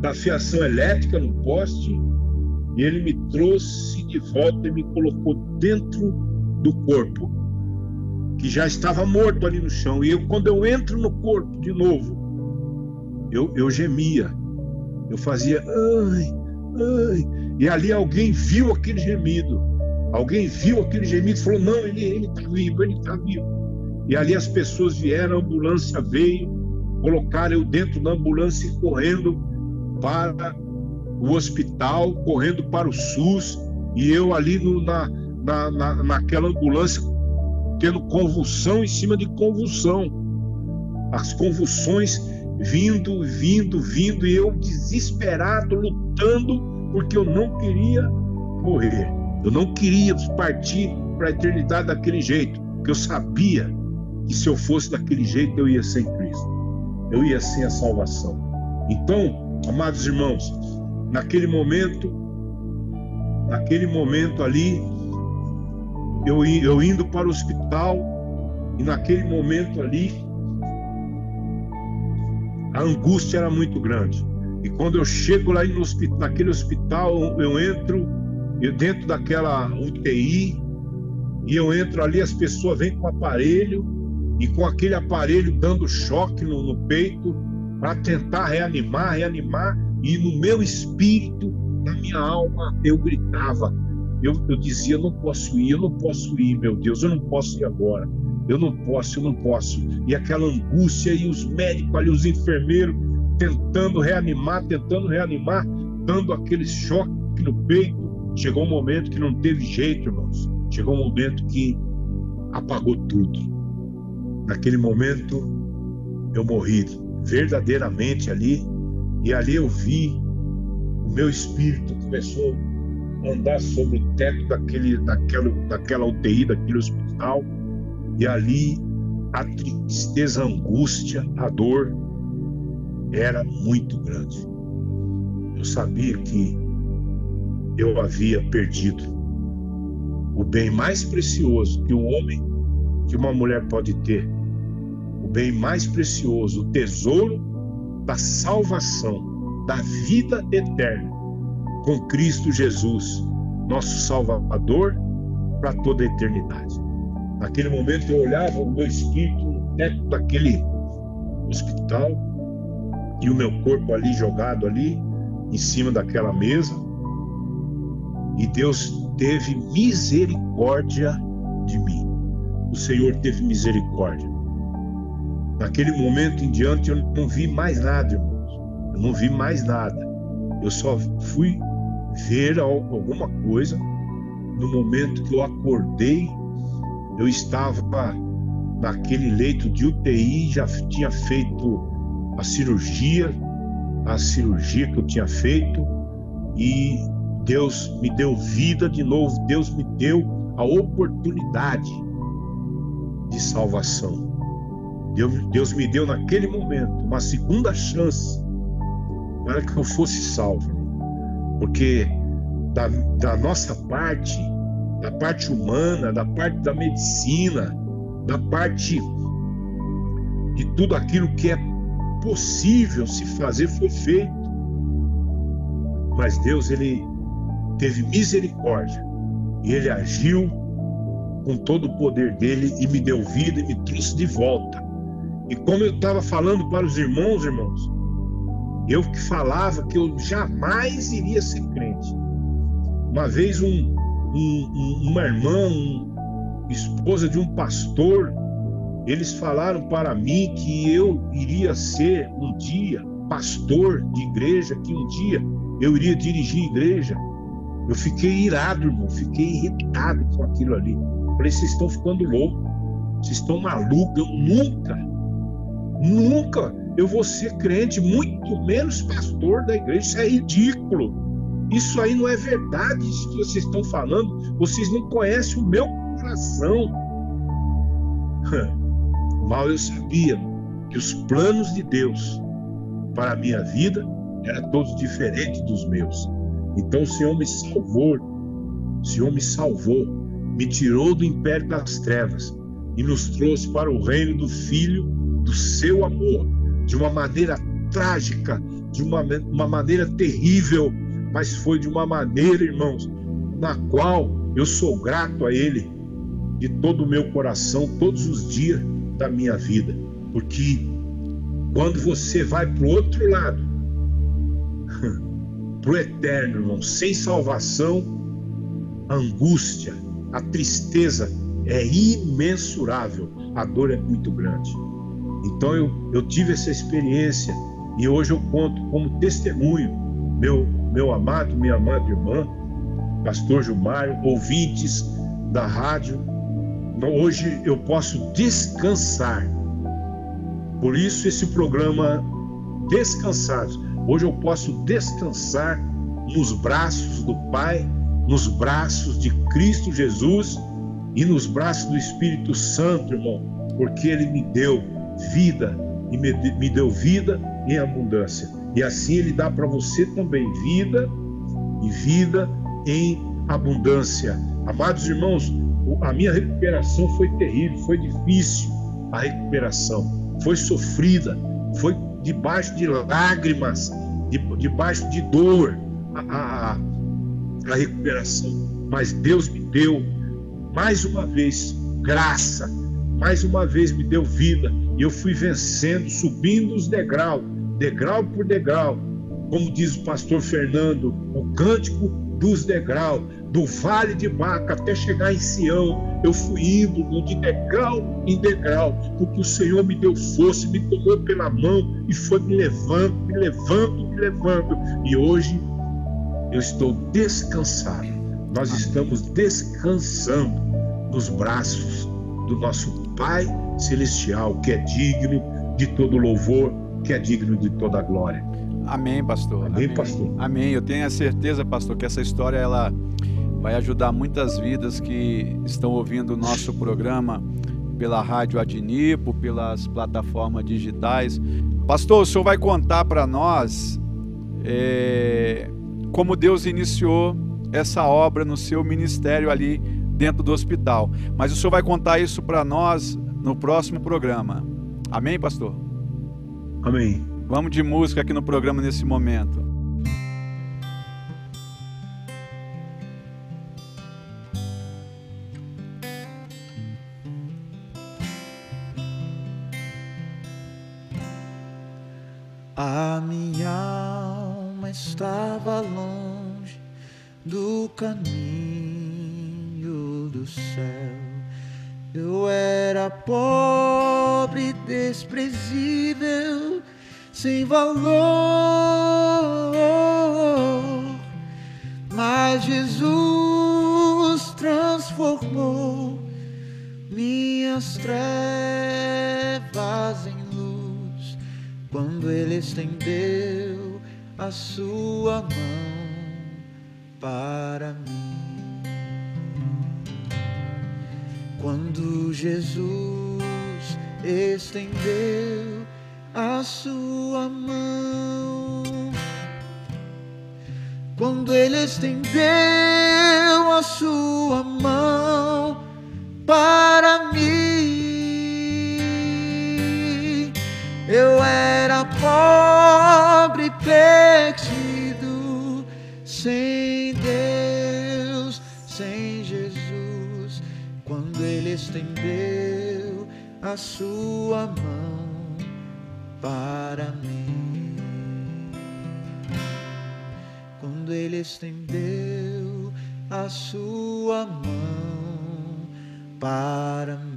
da fiação elétrica no poste, e ele me trouxe de volta e me colocou dentro do corpo que já estava morto ali no chão. E eu, quando eu entro no corpo de novo, eu, eu gemia. Eu fazia, ai, ai. E ali alguém viu aquele gemido. Alguém viu aquele gemido e falou: Não, ele está vivo, ele está vivo. E ali as pessoas vieram, a ambulância veio, colocaram eu dentro da ambulância e correndo para o hospital, correndo para o SUS. E eu ali no, na, na, na, naquela ambulância tendo convulsão em cima de convulsão. As convulsões vindo, vindo, vindo, e eu desesperado, lutando, porque eu não queria morrer. Eu não queria partir para a eternidade daquele jeito, porque eu sabia que se eu fosse daquele jeito eu ia sem Cristo, eu ia sem a salvação. Então, amados irmãos, naquele momento, naquele momento ali, eu, eu indo para o hospital e naquele momento ali a angústia era muito grande. E quando eu chego lá no hospital, naquele hospital, eu entro eu dentro daquela UTI e eu entro ali, as pessoas vêm com aparelho e com aquele aparelho dando choque no, no peito para tentar reanimar, reanimar. E no meu espírito, na minha alma, eu gritava: eu, eu dizia: eu não posso ir, eu não posso ir, meu Deus, eu não posso ir agora, eu não posso, eu não posso. E aquela angústia, e os médicos ali, os enfermeiros, tentando reanimar, tentando reanimar, dando aquele choque no peito. Chegou um momento que não teve jeito, irmãos. Chegou um momento que apagou tudo. Naquele momento, eu morri verdadeiramente ali, e ali eu vi o meu espírito começou andar sobre o teto daquele, daquela, daquela UTI, daquele hospital, e ali a tristeza, a angústia, a dor era muito grande. Eu sabia que eu havia perdido o bem mais precioso que um homem, que uma mulher pode ter, o bem mais precioso, o tesouro da salvação, da vida eterna com Cristo Jesus, nosso Salvador, para toda a eternidade. Naquele momento eu olhava o meu espírito no teto daquele hospital e o meu corpo ali jogado ali em cima daquela mesa. E Deus teve misericórdia de mim. O Senhor teve misericórdia. Naquele momento em diante eu não vi mais nada, irmãos. Eu não vi mais nada. Eu só fui ver alguma coisa no momento que eu acordei. Eu estava naquele leito de UTI, já tinha feito a cirurgia, a cirurgia que eu tinha feito, e Deus me deu vida de novo, Deus me deu a oportunidade de salvação. Deus, Deus me deu naquele momento uma segunda chance para que eu fosse salvo. Porque da, da nossa parte, da parte humana, da parte da medicina, da parte de tudo aquilo que é possível se fazer foi feito. Mas Deus, ele teve misericórdia e ele agiu com todo o poder dele e me deu vida e me trouxe de volta. E como eu estava falando para os irmãos, irmãos, eu que falava que eu jamais iria ser crente. Uma vez um, um, uma irmã, um, esposa de um pastor, eles falaram para mim que eu iria ser um dia pastor de igreja, que um dia eu iria dirigir igreja. Eu fiquei irado, irmão, fiquei irritado com aquilo ali. Falei, vocês estão ficando loucos, vocês estão malucos, eu nunca, nunca eu vou ser crente, muito menos pastor da igreja. Isso é ridículo. Isso aí não é verdade, isso que vocês estão falando. Vocês não conhecem o meu coração. Mal eu sabia que os planos de Deus para a minha vida eram todos diferentes dos meus. Então o Senhor me salvou, o Senhor me salvou, me tirou do império das trevas e nos trouxe para o reino do Filho do seu amor, de uma maneira trágica, de uma, uma maneira terrível, mas foi de uma maneira, irmãos, na qual eu sou grato a Ele de todo o meu coração, todos os dias da minha vida, porque quando você vai para o outro lado, para o eterno, irmão, sem salvação, a angústia, a tristeza é imensurável, a dor é muito grande. Então eu, eu tive essa experiência e hoje eu conto como testemunho, meu, meu amado, minha amada irmã, pastor Gilmário, ouvintes da rádio, hoje eu posso descansar. Por isso esse programa Descansados Hoje eu posso descansar nos braços do Pai, nos braços de Cristo Jesus e nos braços do Espírito Santo, irmão, porque Ele me deu vida e me, deu vida em abundância. E assim Ele dá para você também vida e vida em abundância. Amados irmãos, a minha recuperação foi terrível, foi difícil a recuperação, foi sofrida, foi debaixo de lágrimas, de, debaixo de dor, a, a, a recuperação. Mas Deus me deu mais uma vez graça, mais uma vez me deu vida. E eu fui vencendo, subindo os degraus, degrau por degrau, como diz o pastor Fernando, o cântico dos degraus, do vale de Baca até chegar em Sião, eu fui indo de degrau em degrau, porque o Senhor me deu força, me tomou pela mão e foi me levando, me levando, me levando. E hoje eu estou descansado. Nós estamos descansando nos braços do nosso Pai Celestial, que é digno de todo louvor, que é digno de toda glória. Amém, pastor. Amém, Amém, pastor. Amém. Eu tenho a certeza, pastor, que essa história ela vai ajudar muitas vidas que estão ouvindo o nosso programa pela Rádio Adnipo, pelas plataformas digitais. Pastor, o senhor vai contar para nós é, como Deus iniciou essa obra no seu ministério ali dentro do hospital. Mas o senhor vai contar isso para nós no próximo programa. Amém, pastor? Amém. Vamos de música aqui no programa nesse momento. Valor, mas Jesus transformou minhas trevas em luz quando Ele estendeu a sua mão para mim. Quando Jesus estendeu a sua mão, quando Ele estendeu a sua mão para mim, eu era pobre, perdido, sem Deus, sem Jesus, quando Ele estendeu a sua mão para mim, quando Ele estendeu a sua mão para mim.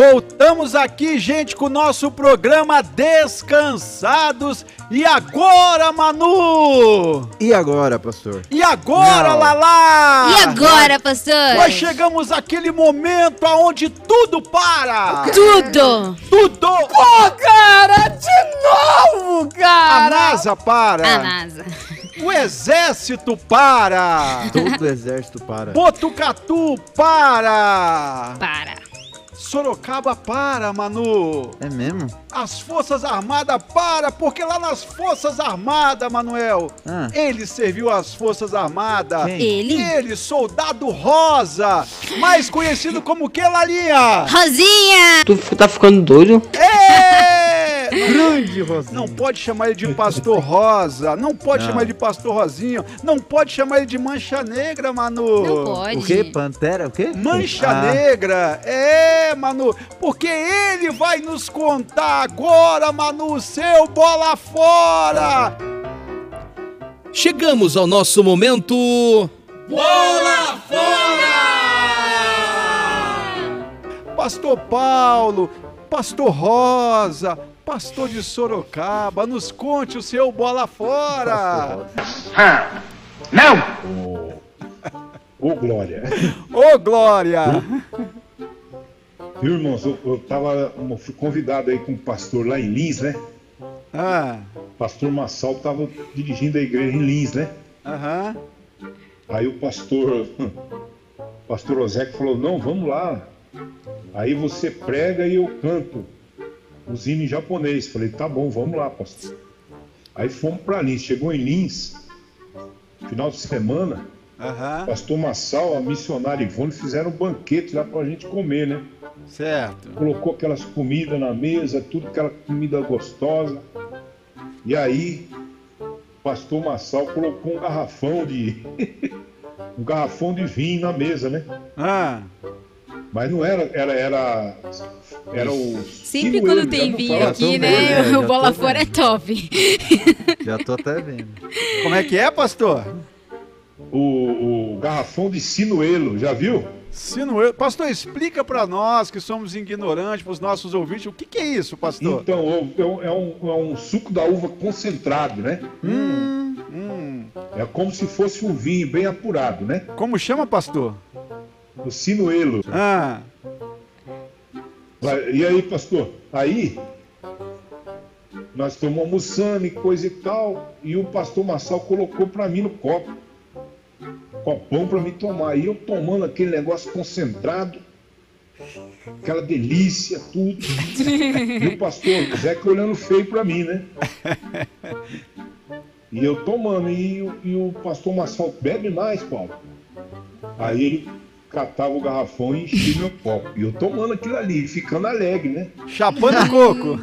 Voltamos aqui, gente, com o nosso programa Descansados. E agora, Manu? E agora, pastor? E agora, Não. Lala? E agora, pastor? Nós chegamos àquele momento aonde tudo para. Tudo! Tudo! Pô, cara, de novo, A cara! NASA para. A NASA. O exército para. Todo o exército para. Botucatu para. Para. Sorocaba para, Manu. É mesmo? As Forças Armadas para, porque lá nas Forças Armadas, Manuel, Ah. ele serviu às Forças Armadas. Quem? Ele? Ele, soldado rosa, mais conhecido como que, Lalinha? Rosinha! Tu tá ficando doido? É! Grande Rosinha. Não pode chamar ele de Pastor Rosa, não pode Não. chamar ele de Pastor Rosinho, não pode chamar ele de Mancha Negra, Manu. Não pode. O quê? Pantera? O quê? Mancha Ah, Negra, é, Manu, porque ele vai nos contar agora, Manu, seu bola fora. Chegamos ao nosso momento. Pastor Paulo, Pastor Rosa, Pastor de Sorocaba, nos conte o seu bola fora. Ô, ô, Glória. Ô, Glória. Viu, irmãos? Eu, eu tava, eu fui convidado aí com o pastor lá em Lins, né? Ah, Pastor Massal tava dirigindo a igreja em Lins, né? aham. Aí o pastor, pastor Oséco falou: Não, vamos lá. Aí você prega e eu canto hinos em japonês. Falei: Tá bom, vamos lá, pastor. Aí fomos para Lins. Chegou em Lins, final de semana. Aham, Pastor Massal, a missionária Ivone fizeram um banquete lá pra gente comer, né? certo. Colocou aquelas comidas na mesa, tudo aquela comida gostosa. E aí, Pastor Massal colocou um garrafão de. um garrafão de vinho na mesa, né? Ah, Mas não era, era, era. Era o. Sempre quando tem vinho aqui, né? vendo, é, o bola tô fora é top. Já tô até vendo. como é que é, pastor? O, o garrafão de sinuelo, já viu? Sinuelo. Pastor, explica pra nós que somos ignorantes, pros nossos ouvintes, o que, que é isso, pastor? Então, é um- é um, é um suco da uva concentrado, né? Hum, hum. É como se fosse um vinho bem apurado, né? Como chama, pastor? O sinuelo. Ah, E aí, pastor? Aí, nós estamos almoçando e coisa e tal, e o pastor Massal colocou para mim no copo. Copão para mim tomar. E eu tomando aquele negócio concentrado, aquela delícia, tudo. E o pastor Zeca olhando feio para mim, né? E eu tomando, e, o- e o pastor Massal, bebe mais, Paulo. Aí ele catava o garrafão e enchia meu copo. E eu tomando aquilo ali, ficando alegre, né? chapando coco.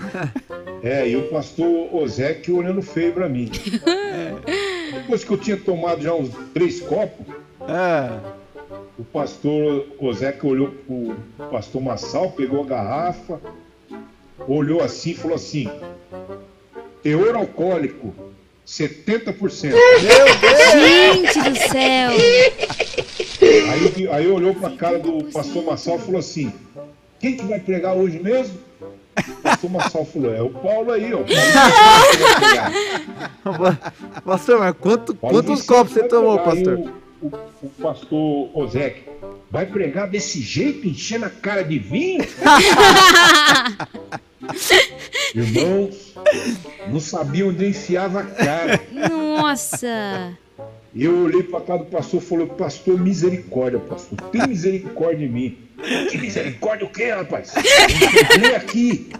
É, e o pastor Ozeque olhando feio pra mim. Depois que eu tinha tomado já uns três copos, É. o pastor Ozeque olhou pro pastor Massal, pegou a garrafa, olhou assim e falou assim: teor alcoólico, 70%. Gente do céu! Aí, aí olhou pra cara do pastor Massal e falou assim: quem que vai pregar hoje mesmo? O pastor Massal falou: é o Paulo aí, ó. O Paulo vai pregar. Pastor, mas quanto, quantos copos você tomou, pastor? O, o, o pastor Ozek vai pregar desse jeito, enchendo a cara de vinho? Irmãos, não sabia onde eu enfiava a cara. Nossa! E eu olhei pra cara do pastor e falei, pastor, misericórdia, pastor, tem misericórdia de mim. Que misericórdia o quê, rapaz? Lê aqui,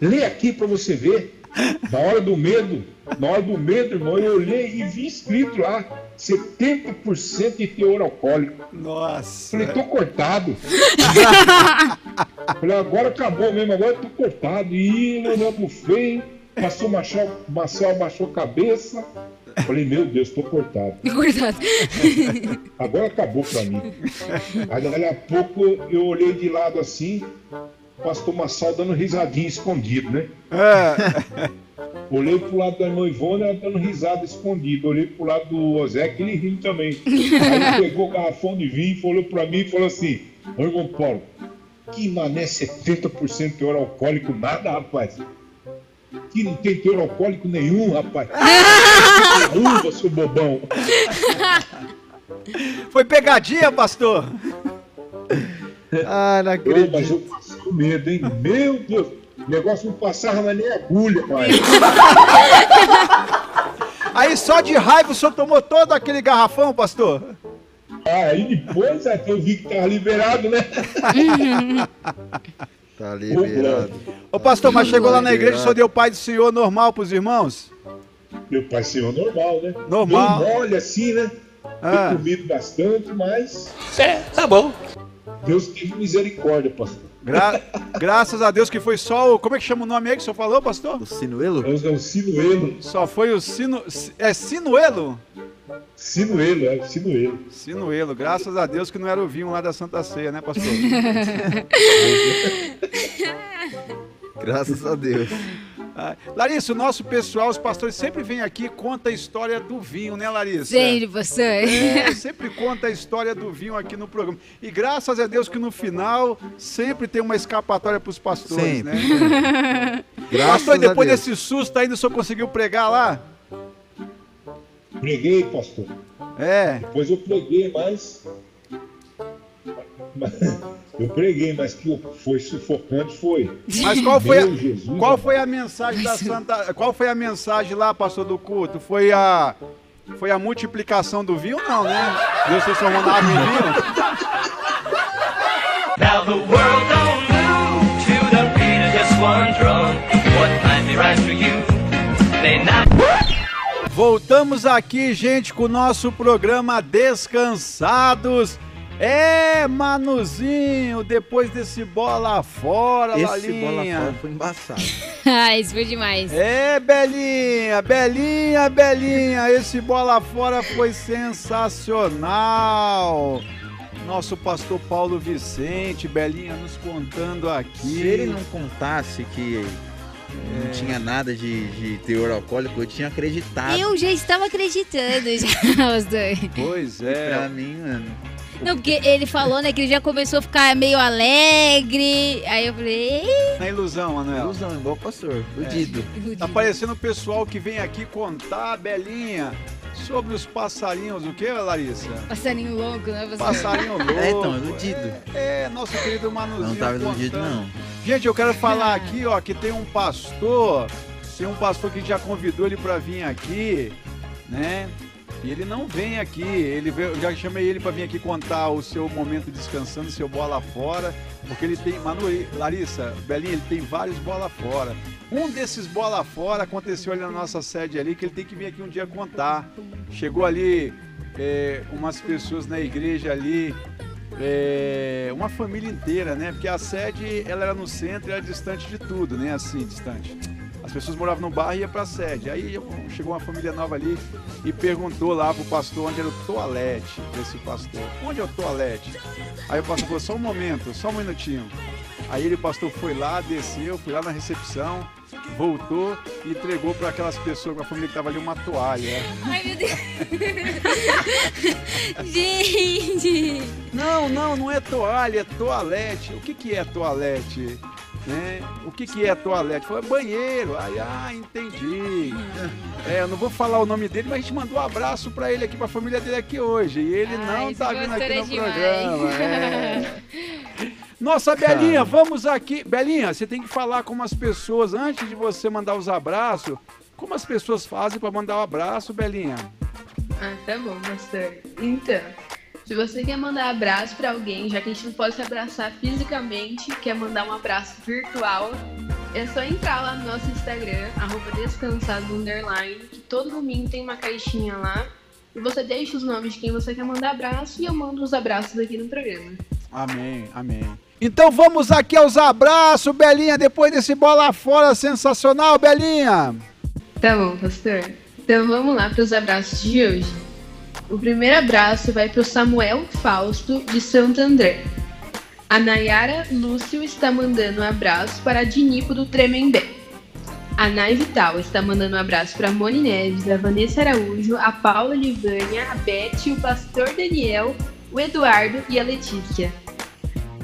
lê aqui pra você ver. Na hora do medo, na hora do medo, irmão, eu olhei e vi escrito lá, 70% de teor alcoólico. Nossa. Falei, tô cortado. Falei, agora acabou mesmo, agora eu tô cortado. E olhando feio, passou Marcel, Marcel baixou a cabeça. Falei, meu Deus, tô cortado. Cuidado. Agora acabou pra mim. Aí dali a pouco eu olhei de lado assim, pastor Massal dando risadinha escondido, né? É. Olhei pro lado da irmã Ivone, ela dando risada escondida. Olhei pro lado do Ozek, ele rindo também. Aí ele pegou o garrafão de vinho, falou pra mim e falou assim: Ô irmão Paulo, que mané 70% teor alcoólico, nada, rapaz. Que não tem teor alcoólico nenhum, rapaz. Uva, seu bobão. Foi pegadinha, pastor? Ah, não Ô, acredito. mas eu passei com medo, hein? Meu Deus, o negócio não passava mais nem agulha, pai. Aí só de raiva o senhor tomou todo aquele garrafão, pastor? Ah, aí depois até eu vi que tava liberado, né? Tá liberado. Ô pastor, mas chegou lá na igreja, o Liberado. senhor deu pai do senhor normal pros irmãos? Meu pai senhor normal, né? Normal. Meio mole assim, né? Ah. Tem comido bastante, mas É, tá bom. Deus teve misericórdia, pastor. Gra- graças a Deus que foi só o. Como é que chama o nome aí que o senhor falou, pastor? O sinuelo? É um sinuelo. Só foi o sino. É sinuelo? Sinuelo, é sinuelo. Sinuelo, graças a Deus que não era o vinho lá da Santa Ceia, né, pastor? Graças a Deus. Ah, Larissa, o nosso pessoal, os pastores sempre vêm aqui e conta a história do vinho, né, Larissa? Sempre, pastor. É, sempre conta a história do vinho aqui no programa. E graças a Deus que no final sempre tem uma escapatória para os pastores, Sempre, né? Graças Pastor, e a depois Deus. desse susto ainda o senhor conseguiu pregar lá? Preguei, pastor. É. Depois eu preguei, mas. Eu preguei, mas que foi sufocante foi. Mas qual foi a, Jesus, qual foi a mensagem da Santa. Qual foi a mensagem lá, pastor do culto? Foi a. Foi a multiplicação do vinho, não, né? Deus transformou na água em vinho? Now the world don't Voltamos aqui, gente, com o nosso programa Descansados. É, Manuzinho, depois desse bola fora, Esse Lalinha. bola fora foi embaçado. ah, isso foi demais. É, Belinha, Belinha, Belinha, esse bola fora foi sensacional. Nosso pastor Paulo Vicente, Belinha nos contando aqui. Se ele não contasse que não tinha nada de, de teor alcoólico, eu tinha acreditado. Eu já estava acreditando, já, os dois. Pois Pra é. mim, mano. Não, porque ele falou, né, que ele já começou a ficar meio alegre. Aí eu falei, "Ei". Na ilusão, Manuel. Ilusão, igual o pastor. Iludido. Tá parecendo o pessoal que vem aqui contar, Belinha, sobre os passarinhos. O que, Larissa? passarinho louco, né, pastor? Passarinho louco. É, então, iludido. É, nosso querido Manuzinho. Não tava iludido, contando. não. Gente, eu quero falar aqui, ó, que tem um pastor, tem um pastor que já convidou ele para vir aqui, né? E ele não vem aqui, ele veio, eu já chamei ele para vir aqui contar o seu momento descansando, seu bola fora, porque ele tem, Manu, Larissa, Belinha, ele tem vários bola fora. Um desses bola fora aconteceu ali na nossa sede ali, que ele tem que vir aqui um dia contar. Chegou ali é, umas pessoas na igreja ali, é, uma família inteira, né? Porque a sede ela era no centro e era distante de tudo, né? Assim, distante. As pessoas moravam no bairro e ia pra sede. Aí chegou uma família nova ali e perguntou lá pro pastor onde era o toalete desse pastor. Onde é o toalete? Aí o pastor falou, só um momento, só um minutinho. Aí ele, o pastor foi lá, desceu, foi lá na recepção, voltou e entregou para aquelas pessoas, pra família que tava ali, uma toalha. Ai, meu Deus. Gente. Não, não, não é toalha, é toalete. O que, que é toalete? Né? O que, que é toalete? Foi banheiro. Aí, ah, entendi. É, eu não vou falar o nome dele, mas a gente mandou um abraço para ele aqui, para a família dele aqui hoje. E ele Ai, não tá vindo aqui é no demais. programa. é. Nossa, Belinha, vamos aqui. Belinha, você tem que falar como as pessoas, antes de você mandar os abraços, como as pessoas fazem para mandar o abraço, Belinha. Ah, tá bom, pastor. Então, se você quer mandar abraço pra alguém, já que a gente não pode se abraçar fisicamente, quer mandar um abraço virtual, é só entrar lá no nosso Instagram, arroba descansados underline, que todo domingo tem uma caixinha lá. E você deixa os nomes de quem você quer mandar abraço e eu mando os abraços aqui no programa. Amém, amém. Então vamos aqui aos abraços, Belinha, depois desse bola fora sensacional, Belinha. Tá bom, pastor. Então vamos lá para os abraços de hoje. O primeiro abraço vai para o Samuel Fausto, de Santo André. A Nayara Lúcio está mandando um abraço para a Dinipo do Tremembé. A Nay Vital está mandando um abraço para a Moni Neves, a Vanessa Araújo, a Paula Livânia, a Beth, o pastor Daniel, o Eduardo e a Letícia.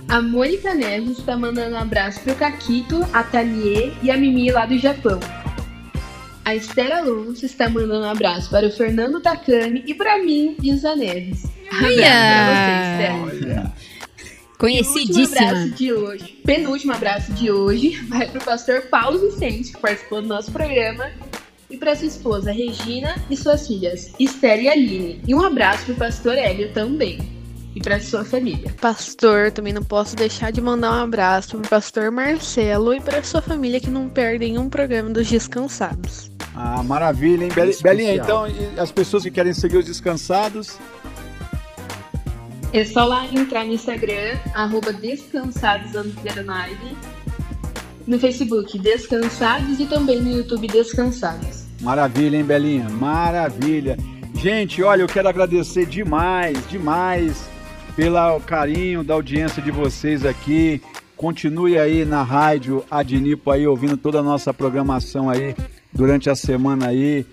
A Mônica Neves está mandando um abraço para o Caquito, a Talier e a Mimi lá do Japão. A Esther Alonso está mandando um abraço para o Fernando Takami e para mim, diz a Neves. Abraço pra você, Esther. O Conhecidíssima. abraço de hoje, penúltimo abraço de hoje, vai para o pastor Paulo Vicente, que participou do nosso programa, e para sua esposa Regina e suas filhas Esther e Aline. E um abraço para o pastor Hélio também, e para sua família. Pastor, também não posso deixar de mandar um abraço pro pastor Marcelo e para sua família que não perdem um programa dos Descansados. Ah, maravilha, hein? Belinha, então, as pessoas que querem seguir os descansados, É só lá entrar no Instagram, arroba descansados no Facebook Descansados e também no YouTube Descansados. Maravilha, hein, Belinha? Maravilha. Gente, olha, eu quero agradecer demais, demais pelo carinho da audiência de vocês aqui. Continue aí na rádio Adnipo aí ouvindo toda a nossa programação aí durante a semana aí.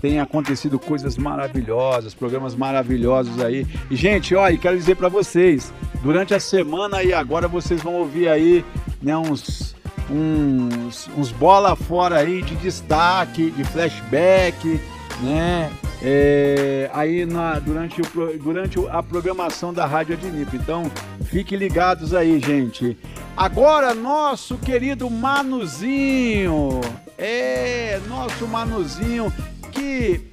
Tem acontecido coisas maravilhosas, programas maravilhosos aí. E gente, olha, quero dizer para vocês, durante a semana e agora vocês vão ouvir aí, né, uns uns, uns bola fora aí de destaque, de flashback, né? É, aí na, durante, o, durante a programação da Rádio Adnip. Então, fiquem ligados aí, gente. Agora, nosso querido Manuzinho. É, nosso Manuzinho que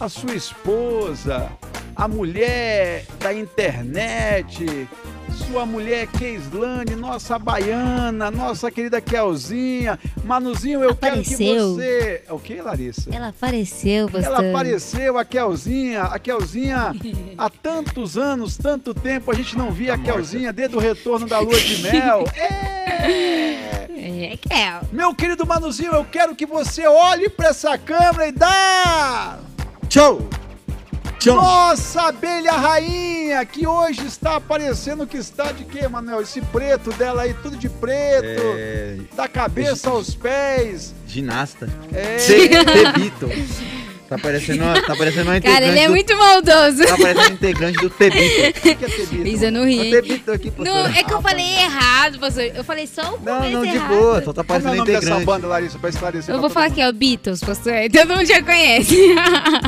a sua esposa, a mulher da internet, sua mulher Keislane, nossa baiana, nossa querida Kelzinha. Manuzinho, eu quero que Apareceu. você. O que, Larissa? Ela apareceu, pastor. Ela apareceu, a Kelzinha, a Kelzinha, há tantos anos, tanto tempo, a gente não via a Kelzinha desde o retorno da lua de mel. É! É, Kel. Meu querido Manuzinho, eu quero que você olhe para essa câmera e dá! Tchau! Tchau! Nossa abelha rainha, que hoje está aparecendo que está de quê, Manuel? Esse preto dela aí, tudo de preto, É, da cabeça aos pés. ginasta. É. The Beatles. Tá parecendo, uma- tá parecendo uma integrante Cara, ele é do- muito maldoso. Tá parecendo um integrante do The Beatles. O que é ter visto? Isa, não O ri. The Beatles aqui, Não, é que eu falei errado, pastor. Eu falei só o Não, começo não, de errado. boa. Só tá Como é o parecendo nome dessa integrante. banda, Larissa, para esclarecer? Eu pra vou falar mundo? que é o Beatles, pastor. Todo mundo já conhece.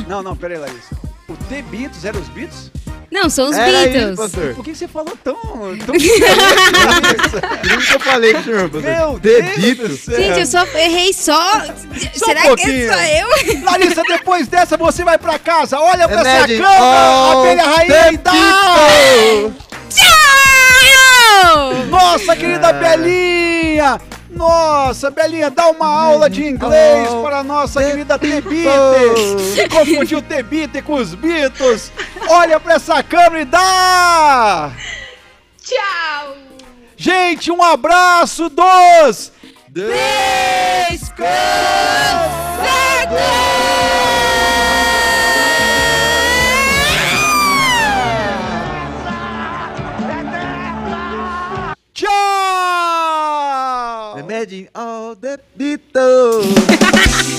Não, não, peraí, Larissa. O The Beatles, eram os Beatles? Não, são os Era Beatles. isso, pastor. Por que você falou tão... tão... Por que eu falei senhor, pastor. Meu The Deus do Beatles. céu. Gente, eu só errei só. Será que pouquinho. sou eu? Larissa, depois dessa você vai pra casa, olha pra essa câmera, all abelha rainha e dá! Tchau! Nossa, querida Belinha! Nossa, Belinha, dá uma aula de inglês Oh, para a nossa querida. Tebite! Confundiu Tebite com os Beatles! Olha pra essa câmera e dá! Tchau! Gente, um abraço dos Tchau! Imagine all the Beatles.